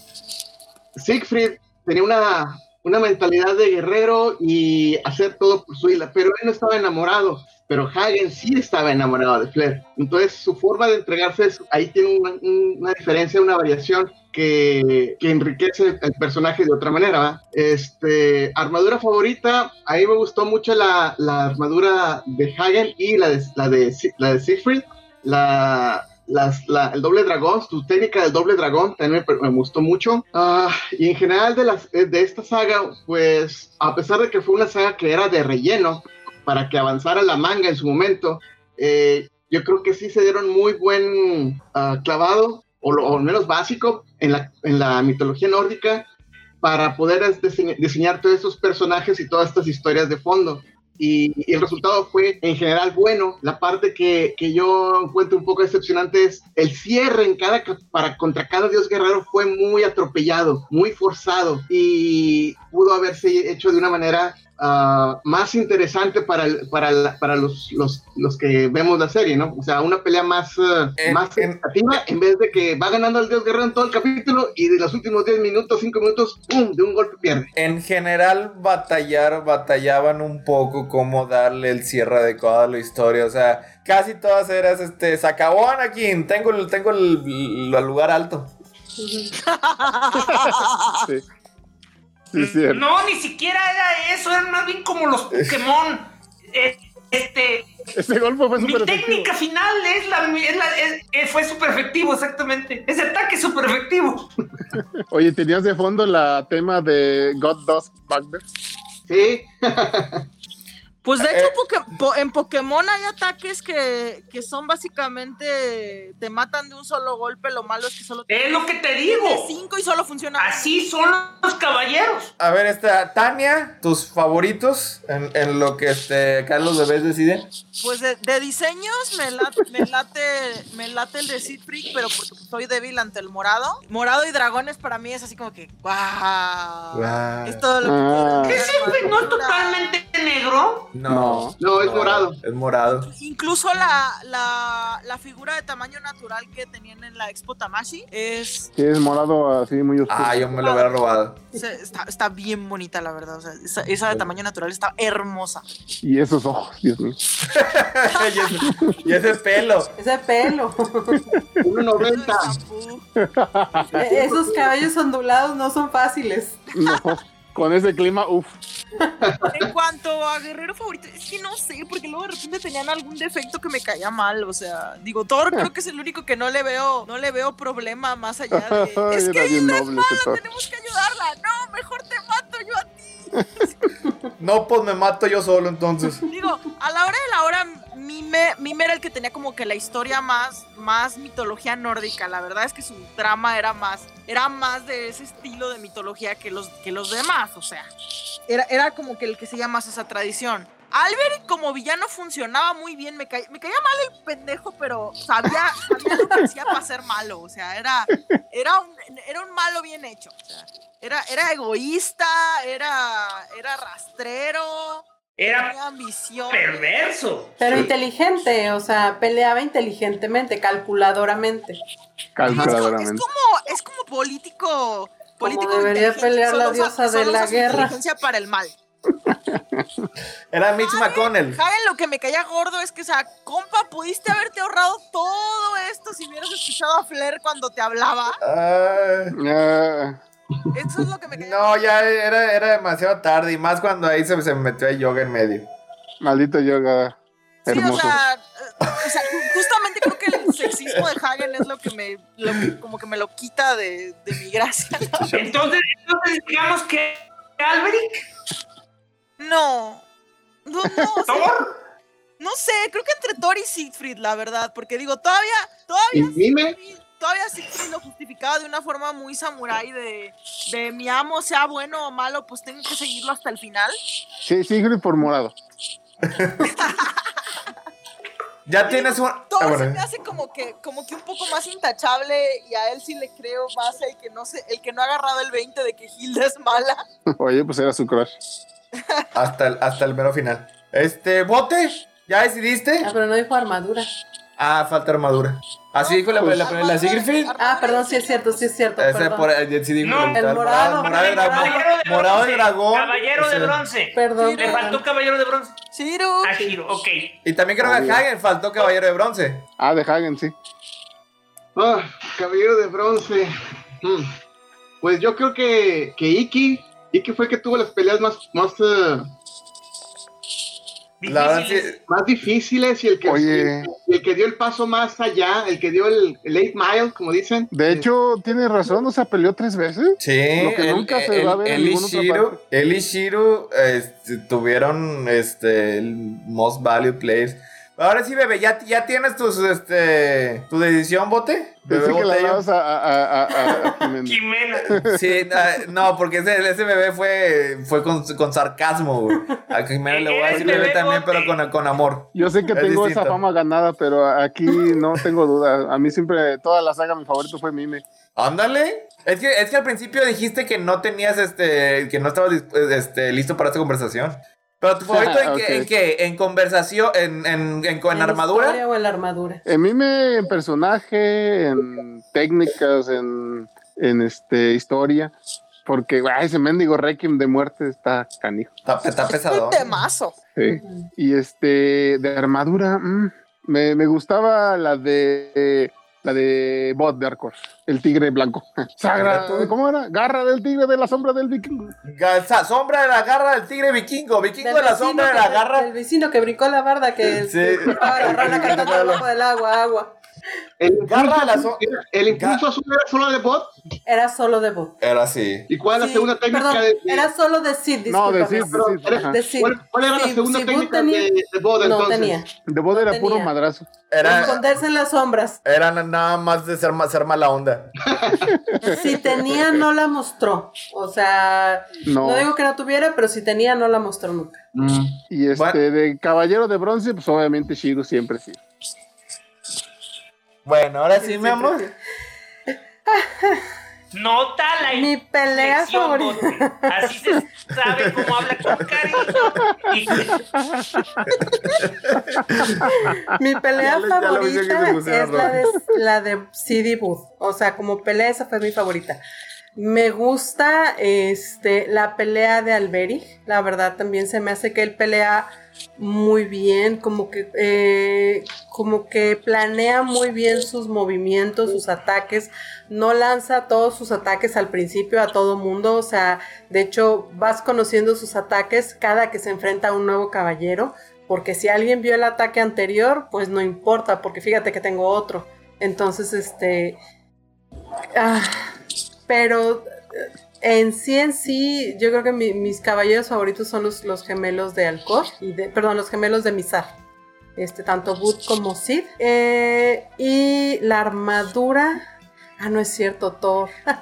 Siegfried tenía una, una mentalidad de guerrero y hacer todo por su isla, pero él no estaba enamorado. Pero Hagen sí estaba enamorado de Flair. Entonces su forma de entregarse, es- ahí tiene una, un- una diferencia, una variación que, que enriquece el personaje de otra manera. ¿va? Este, armadura favorita, a mí me gustó mucho la, la armadura de Hagen y la de, la de, la de Siegfried. La, las- la- el doble dragón, su técnica del doble dragón también me, me gustó mucho. Ah, y en general de, las, de esta saga, pues a pesar de que fue una saga que era de relleno para que avanzara la manga en su momento, eh, yo creo que sí se dieron muy buen ah, clavado, o, al menos básico, en la, en la mitología nórdica para poder dise- diseñar todos estos personajes y todas estas historias de fondo y, y el resultado fue en general bueno. La parte que, que yo encuentro un poco decepcionante es el cierre en cada para contra cada dios guerrero fue muy atropellado, muy forzado y pudo haberse hecho de una manera ah, más interesante para, el- para, la- para los, los, los que vemos la serie, ¿no? O sea, una pelea más, En- más significativa en vez de que va ganando el dios guerrero en todo el capítulo y de los últimos 10 minutos, 5 minutos, ¡pum! de un golpe pierde. En general, batallar, batallaban un poco cómo darle el cierre adecuado a la historia. O sea, casi todas eras, este, se acabó Anakin, tengo el, tengo el, el lugar alto. [laughs] Sí. Sí, es cierto. No, ni siquiera era eso, eran más bien como los Pokémon. Eh, Este, Ese golpe fue mi súper efectivo. técnica final es la, es la- es- fue súper efectivo, exactamente. Ese ataque es súper efectivo. [laughs] Oye, ¿tenías de fondo la tema de God Does There? Sí, [laughs] Pues de Eh, hecho, Poké- po- en Pokémon hay ataques que, que son básicamente te matan de un solo golpe. Lo malo es que solo Es lo que te digo. cinco y solo funciona. Así son los caballeros. A ver, esta, Tania, tus favoritos en, en lo que este Carlos Bebés decide. Pues de, de diseños me late, me late, me late el de Siegfried, pero porque soy débil ante el morado. Morado y dragones para mí es así como que wow. Guau. Es todo lo que Ah. quiero. ¿Qué siempre no es totalmente negro? No, No, es morado. Es morado. Incluso la, la, la figura de tamaño natural que tenían en la Expo Tamashi es Sí, es morado así muy oscuro. Ah, yo me lo hubiera robado. está, está bien bonita, la verdad. O sea, esa, esa de tamaño natural está hermosa. Y esos ojos, Dios mío. [laughs] y, ese, y ese pelo. Ese pelo. [laughs] 1.90. [laughs] E- Esos cabellos ondulados no son fáciles. No, con ese clima, uff. En cuanto a guerrero favorito, es que no sé, porque luego de repente tenían algún defecto que me caía mal. O sea, digo, Thor creo que es el único que no le veo, no le veo problema más allá de. [laughs] Es que Hilda es mala, tenemos que ayudarla. No, mejor te mato yo a ti. [laughs] No, pues me mato yo solo entonces. Digo, a la hora de la hora, Mime, Mime era el que tenía como que la historia más, más mitología nórdica. La verdad es que su trama era más, era más de ese estilo de mitología que los, que los demás. O sea, era, era como que el que seguía más esa tradición. Alberic como villano funcionaba muy bien, me, ca- me caía mal el pendejo, pero sabía, sabía lo que hacía para ser malo, o sea, era, era, un, era un malo bien hecho, o sea, era, era egoísta, era, era rastrero, Era ambición. perverso. Pero inteligente, o sea, peleaba inteligentemente, calculadoramente. Es como, es Calculadoramente. como, es como político. Político debería inteligente, pelear solo la usa- diosa de la guerra. inteligencia para el mal. [laughs] Era Mitch McConnell. Hagen lo que me caía gordo es que, o sea, compa, pudiste haberte ahorrado todo esto si hubieras escuchado a Flair cuando te hablaba. Ah, Ah, Eso es lo que me caía no, ya era, era demasiado tarde. Y más cuando ahí se, se metió a yoga en medio. maldito yoga. Sí, o Hermoso. sea, eh, o sea, ju- justamente creo que el sexismo de Hagen es lo que me, lo que- como que me lo quita de, de mi gracia. [laughs] Entonces, entonces digamos que Alberic, No, no, no, Thor, no sé, creo que entre Thor y Siegfried, la verdad, porque digo, todavía, todavía ¿Y? Siegfried- todavía Siegfried lo justificaba de una forma muy samurái de, de mi amo, sea bueno o malo, pues tengo que seguirlo hasta el final. Sí, Sigrid por morado. [laughs] Ya tienes un. Thor Ah, se me hace como que, como que un poco más intachable y a él sí le creo más el que no se, el que no ha agarrado el 20 de que Hilda es mala. [laughs] Oye, pues era su crush. Hasta el, hasta el mero final. Este, bote. ¿Ya decidiste? Ah, pero no dijo armadura. Ah, falta armadura. Así dijo la, la, la, la Siegfried. Ah, perdón, sí es cierto, sí es cierto. Ese por eh, sí No. El morado. morado de dragón. caballero de Morado de bronce, dragón. Caballero de bronce. Perdón. Le faltó caballero de bronce. Shiro. A Shiro, ok. Y también creo que a Hagen faltó caballero de bronce. Ah, de Hagen, sí. Ah, caballero de bronce. Hmm. Pues yo creo que, que Iki, Iki fue el que tuvo las peleas más, más, eh, La verdad, Difíciles. sí. más difíciles y el que Oye. y el que dio el paso más allá, el que dio el, el eight mile, como dicen. De hecho, tiene razón, o sea, peleó tres veces. Sí, Lo que nunca se va a ver en él y Shiro, él y Shiro tuvieron este, el Most Valued Players. Ahora sí, bebé, ¿ya, ya tienes tus, este, tu decisión, bote? Pensé que la dabas a, a, a, a- a [laughs] Jimena. Sí, no, porque ese, ese bebé fue, fue con, con sarcasmo, güey. A Jimena le voy a decir bebé bebé también, bote. pero con, con amor. Yo sé que Es tengo distinto. esa fama ganada, pero aquí no tengo duda. A mí siempre, toda la saga, mi favorito fue Mime. Ándale. Es que, es que al principio dijiste que no tenías este. que no estabas este, listo para esta conversación. Pero tu favorito en, Ok. qué, en qué? ¿En conversación? ¿En, en, en, en armadura? historia o en la armadura? En Mime, en personaje, en técnicas, en, en este, historia. Porque, ay, ese mendigo Requiem de muerte está canijo. Está, está Un pesado. temazo. Sí. Y este, de armadura, mm, me, me gustaba la de. La de Bot de Arcor, el tigre blanco. Sagra, ¿cómo era? Garra del tigre de la sombra del vikingo. Gaza- sombra de la garra del tigre vikingo. Vikingo Del de la sombra de la garra. Del vecino que brincó la barda que Sí. estaba la rana [laughs] cantando debajo del agua, agua. El Garra de la impulso, so- el impulso azul era solo de bot. Era solo de bot. Era así. ¿Y cuál es la Sí, segunda técnica perdón, de, de- era solo de Sid, No, de. Sid. ¿cuál, cuál era la segunda técnica tenía- de, de bot No tenía. De Bot era puro tenía. madrazo. Era, Esconderse en las sombras. era nada más de ser, ser mala onda. [laughs] Si tenía, no la mostró. O sea, No. no digo que no tuviera, pero si tenía, no la mostró nunca. Mm. Y este, Bueno. de caballero de bronce, pues obviamente Shiro siempre sí. Bueno, ahora sí, mi amor. Nota la Mi pelea favorita. Así se sabe cómo habla con cariño. [laughs] Mi pelea Ya favorita es la de, la de CD Booth. O sea, como pelea, esa fue mi favorita. Me gusta este, la pelea de Alberi. La verdad, también se me hace que él pelea muy bien, como que, eh, como que planea muy bien sus movimientos, sus ataques. No lanza todos sus ataques al principio a todo mundo. O sea, de hecho, vas conociendo sus ataques cada que se enfrenta a un nuevo caballero. Porque si alguien vio el ataque anterior, pues no importa, porque fíjate que tengo otro. Entonces, este. ah, pero en sí, en sí, yo creo que mi- mis caballeros favoritos son los, los gemelos de Alcor. Y de, perdón, los gemelos de Mizar. Este, tanto Boot como Sid. Eh, y la armadura. Ah, no es cierto, Thor. [laughs] Thor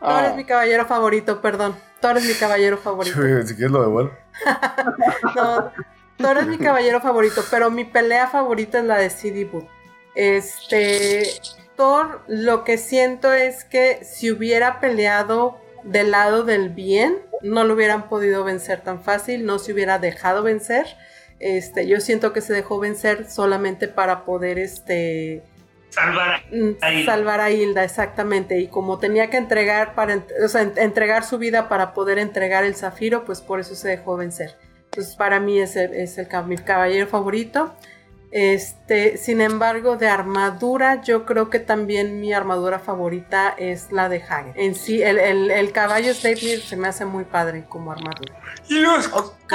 Ah. es mi caballero favorito, perdón. Thor es mi caballero favorito. Si quieres lo devuelvo. [laughs] No, Thor es mi caballero favorito, pero mi pelea favorita es la de CD Boot. Este, Thor, lo que siento es que si hubiera peleado del lado del bien, no lo hubieran podido vencer tan fácil, no se hubiera dejado vencer. Este, yo siento que se dejó vencer solamente para poder, este, Salvar Mm, a Hilda. salvar a Hilda, exactamente. Y como tenía que entregar para o sea, en- entregar su vida para poder entregar el zafiro, pues por eso se dejó vencer. Entonces, para mí es el, es el mi caballero favorito. Este, sin embargo, de armadura, yo creo que también mi armadura favorita es la de Hagen. En sí, el, el, el caballo Sleipnir se me hace muy padre como armadura. Y los Ok.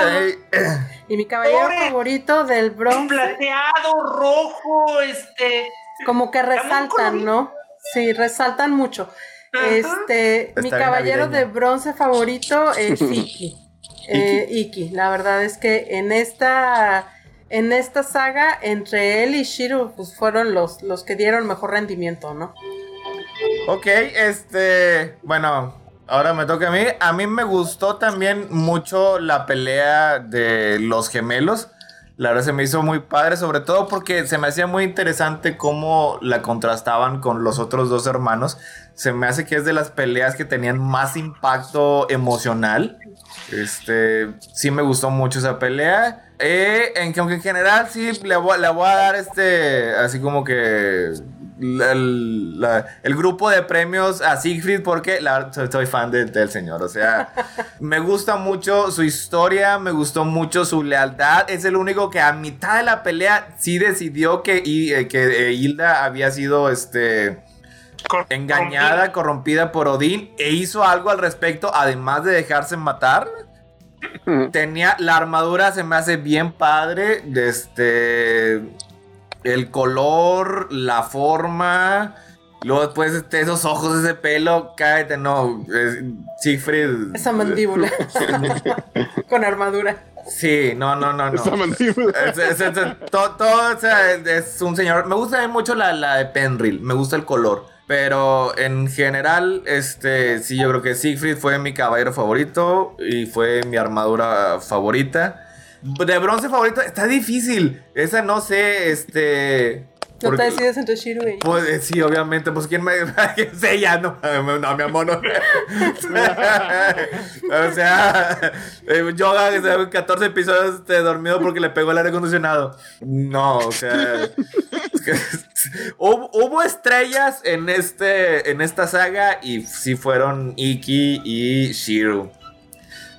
Y mi caballero Pobre. favorito del bronce, plateado, rojo, este. como que resaltan. ¿no? Sí, resaltan mucho. Este, mi Está caballero de bronce favorito es [laughs] Iki. Eh, Iki. La verdad es que en esta, en esta saga, entre él y Shiro, pues fueron los, los que dieron mejor rendimiento, ¿no? Ok, este. Bueno, ahora me toca a mí. A mí me gustó también mucho la pelea de los gemelos. La verdad se me hizo muy padre, sobre todo porque se me hacía muy interesante cómo la contrastaban con los otros dos hermanos. Se me hace que es de las peleas que tenían más impacto emocional. Este, sí me gustó mucho esa pelea. Eh, en que aunque en general sí le voy, le voy a dar este, así como que el, la- el grupo de premios a Siegfried porque la verdad soy, soy fan de- del señor. O sea, [laughs] me gusta mucho su historia, me gustó mucho su lealtad. Es el único que a mitad de la pelea sí decidió que, y, eh, que eh, Hilda había sido este engañada, corrompida por Odín e hizo algo al respecto, además de dejarse matar. Tenía la armadura, se me hace bien padre. Este. El color, la forma. Luego después este, esos ojos, ese pelo, cállate, no. es- Siegfried. Esa mandíbula. [laughs] Con armadura. Sí, no, no, no, no. Esa mandíbula. Es, es- es- es- todo, todo, o sea, es, es un señor. Me gusta mucho la, la de Penril. Me gusta el color. Pero en general, este, sí, yo creo que Siegfried fue mi caballero favorito y fue mi armadura favorita. De bronce favorito, está difícil. Esa no sé, este. No te decides entre Shiro y pues eh, sí, obviamente, pues quién me sé [laughs] ya, no, no, mi amor, no. [laughs] o sea, eh, Yoga que se 14 episodios este, dormido porque le pegó el aire acondicionado. No, o sea, es que- [laughs] hubo, hubo estrellas en este en esta saga y sí fueron Iki y Shiro.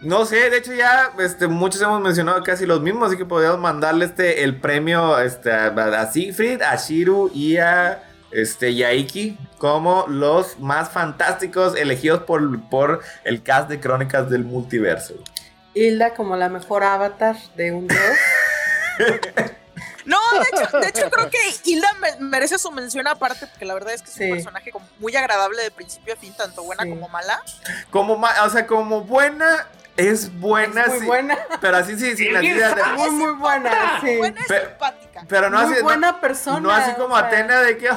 No sé, de hecho ya este, muchos hemos mencionado casi los mismos, así que podríamos mandarle este, el premio este, a, a Siegfried, a Shiru y a este, Yaiki como los más fantásticos elegidos por, por el cast de Crónicas del Multiverso. Hilda como la mejor avatar de un dios. [laughs] No, de hecho, de hecho creo que Hilda me- merece su mención aparte, porque la verdad es que es Sí. un personaje como muy agradable de principio a fin, tanto buena Sí. como mala. Como, ma- o sea, como buena, es buena, Es muy sí, buena. pero así sí, sí, Es las ideas de-. Muy, muy buena, sí. Buena y Pe- simpática. pero no muy así, no- buena persona. no así como o sea, Atena de que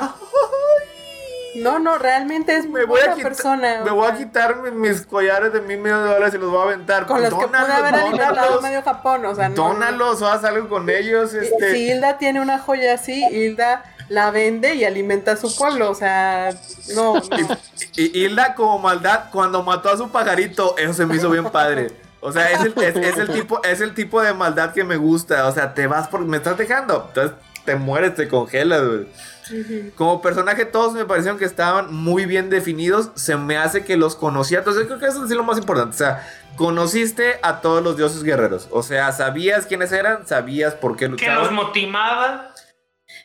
No, no, realmente es muy buena quitar, persona. me voy a quitar mi- mis collares de mil millones de dólares y los voy a aventar. Con los que pude Dónalos, haber alimentado dónalos. medio Japón, o sea, no. Dónalos o haz algo con ellos. Si- Este. Si Hilda tiene una joya así, Hilda la vende y alimenta a su pueblo. O sea, no, no. Y Hilda, como maldad, cuando mató a su pajarito, eso se me hizo bien padre. O sea, es el, es, es el tipo, es el tipo de maldad que me gusta. O sea, te vas porque me estás dejando. Entonces te mueres, te congelas, güey. Como personaje, todos me parecieron que estaban muy bien definidos. Se me hace que los conocía. Entonces, creo que eso es lo más importante. O sea, conociste a todos los dioses guerreros. O sea, sabías quiénes eran, sabías por qué Que luchaban. los motivaba.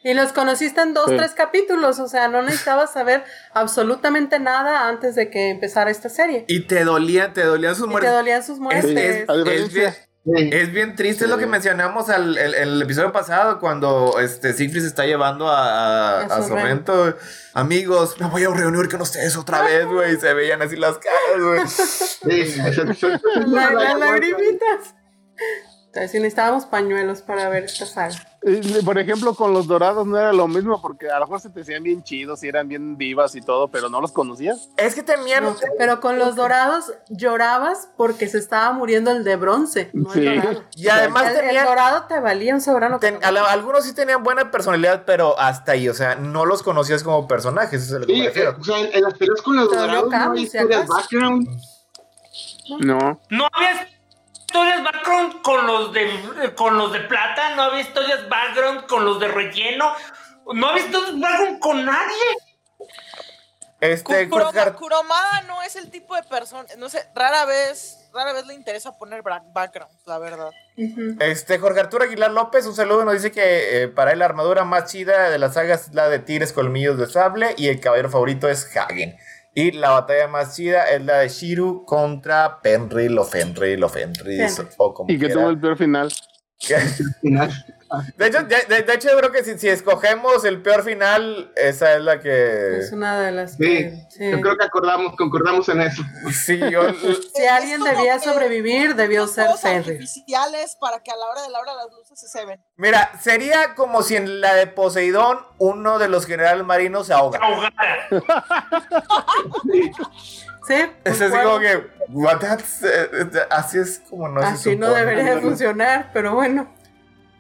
Y los conociste en dos, Sí. tres capítulos. O sea, no necesitabas saber absolutamente nada antes de que empezara esta serie. Y te dolían, te dolían sus Y te muertes. dolían sus muertes. Es, bien, Sí. es bien triste, es lo que Sí. mencionamos al, el, el episodio pasado, cuando este Siegfried se está llevando a, a, A Sorrento. Amigos, me voy a reunir con ustedes otra vez, güey. Se veían así las caras, güey. Sí, las lagrimitas. Entonces, sí necesitábamos pañuelos para ver esta saga. Por ejemplo, con los dorados no era lo mismo porque a lo mejor se te hacían bien chidos y eran bien vivas y todo, pero no los conocías. Es que tenían. No, pero con los dorados llorabas porque se estaba muriendo el de bronce. No el Sí. dorado. Y además El, el dorado te valía un sobrano. ten- a la- algunos sí tenían buena personalidad, pero hasta ahí, o sea, no los conocías como personajes, eso es lo que Sí, me eh, refiero. o sea, en, en las peleas con los dorados no background. No. No había historias background con los de con los de plata, no había historias background con los de relleno, no había historias background con nadie. Este, Kuroma- Kuromada no es el tipo de persona, no sé, rara vez, rara vez le interesa poner background, la verdad. Este, Jorge Arturo Aguilar López, un saludo, nos dice que eh, para él la armadura más chida de la saga es la de tigres colmillos de sable y el caballero favorito es Hagen. Y la batalla más chida es la de Shiru contra Penril o Fenril o Fenris Fenris. o como Y que quiera. tuvo el peor final. Final. De hecho, de, de- de hecho, yo creo que si, si escogemos el peor final, esa es la que... Es una de las Sí, que. sí. yo creo que acordamos, concordamos en eso. Sí, yo... [laughs] Si alguien debía sobrevivir, debió ser Fenrir. artificiales para que a la hora de la hora las luces se se ven. Mira, sería como si en la de Poseidón uno de los generales marinos se ahoga. Ahogada. [laughs] Sí, [laughs] Es así concuerdo. como que... what, that's, así es como no se Así no debería de funcionar, pero bueno.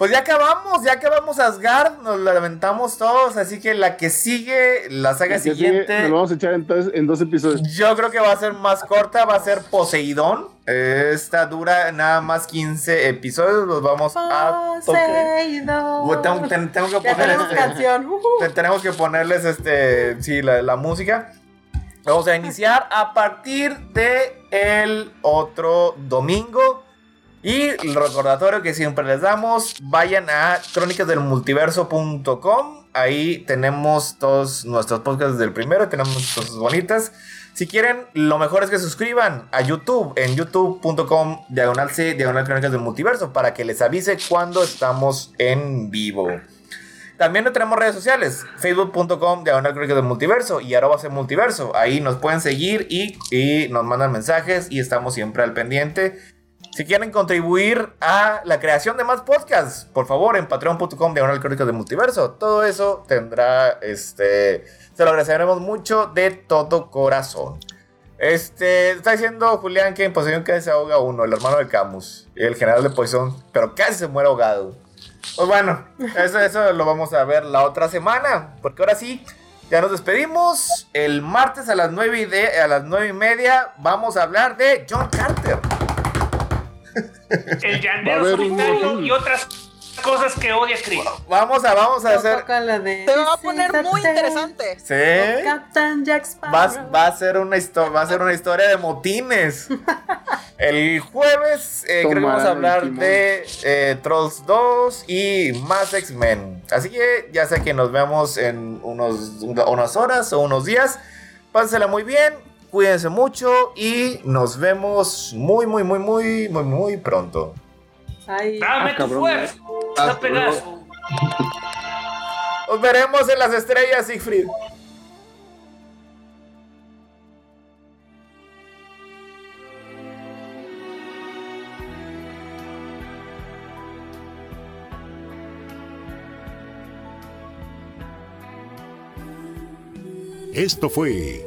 Pues ya acabamos, ya acabamos Asgard, nos la lamentamos todos, así que la que sigue, la saga sigue, siguiente, Nos lo vamos a echar entonces en dos episodios. yo creo que va a ser más corta, va a ser Poseidón. Esta dura nada más 15 episodios, los vamos a tocar. Poseidón. Bueno, Tengo, ten- tengo que poner tenemos este- canción. tenemos que ponerles este, sí, la, la música. Vamos a iniciar a partir de el otro domingo. Y el recordatorio que siempre les damos, vayan a crónicasdelmultiverso.com. Ahí tenemos todos nuestros podcasts del primero, tenemos cosas bonitas. Si quieren, lo mejor es que suscriban a YouTube en youtube.com diagonal C, diagonal crónicas del multiverso, para que les avise cuando estamos en vivo. También no tenemos redes sociales, facebook.com diagonal crónicas del multiverso y arroba C multiverso. Ahí nos pueden seguir y nos mandan mensajes y estamos siempre al pendiente. Si quieren contribuir a la creación de más podcasts, por favor, en patreon.com diagonal crónicas del multiverso. Todo eso tendrá, este, se lo agradeceremos mucho de todo corazón. Este, está diciendo Julián que en Poseidón casi se ahoga uno, el hermano de Camus, el general de Poison, pero casi se muere ahogado. Pues bueno, eso, eso lo vamos a ver la otra semana, porque ahora sí, ya nos despedimos. El martes a las 9 y, de, a las 9 y media vamos a hablar de John Carter. El llanero un solitario y otras cosas que odia Chris. Vamos a, vamos a hacer... De- Se va a poner muy interesante. Sí. Captain Jack Sparrow. Va, va a ser una historia, va a ser una historia de motines. [laughs] El jueves eh, creo que vamos a hablar de eh, Trolls 2 y más X-Men. Así que ya sé que nos vemos en unos, unas horas o unos días. Pásensela muy bien, cuídense mucho y nos vemos muy, muy, muy, muy, muy, muy pronto. Ay. Dame Ah, tu fuerza, Pegaso. Nos veremos en las estrellas, Siegfried. Esto fue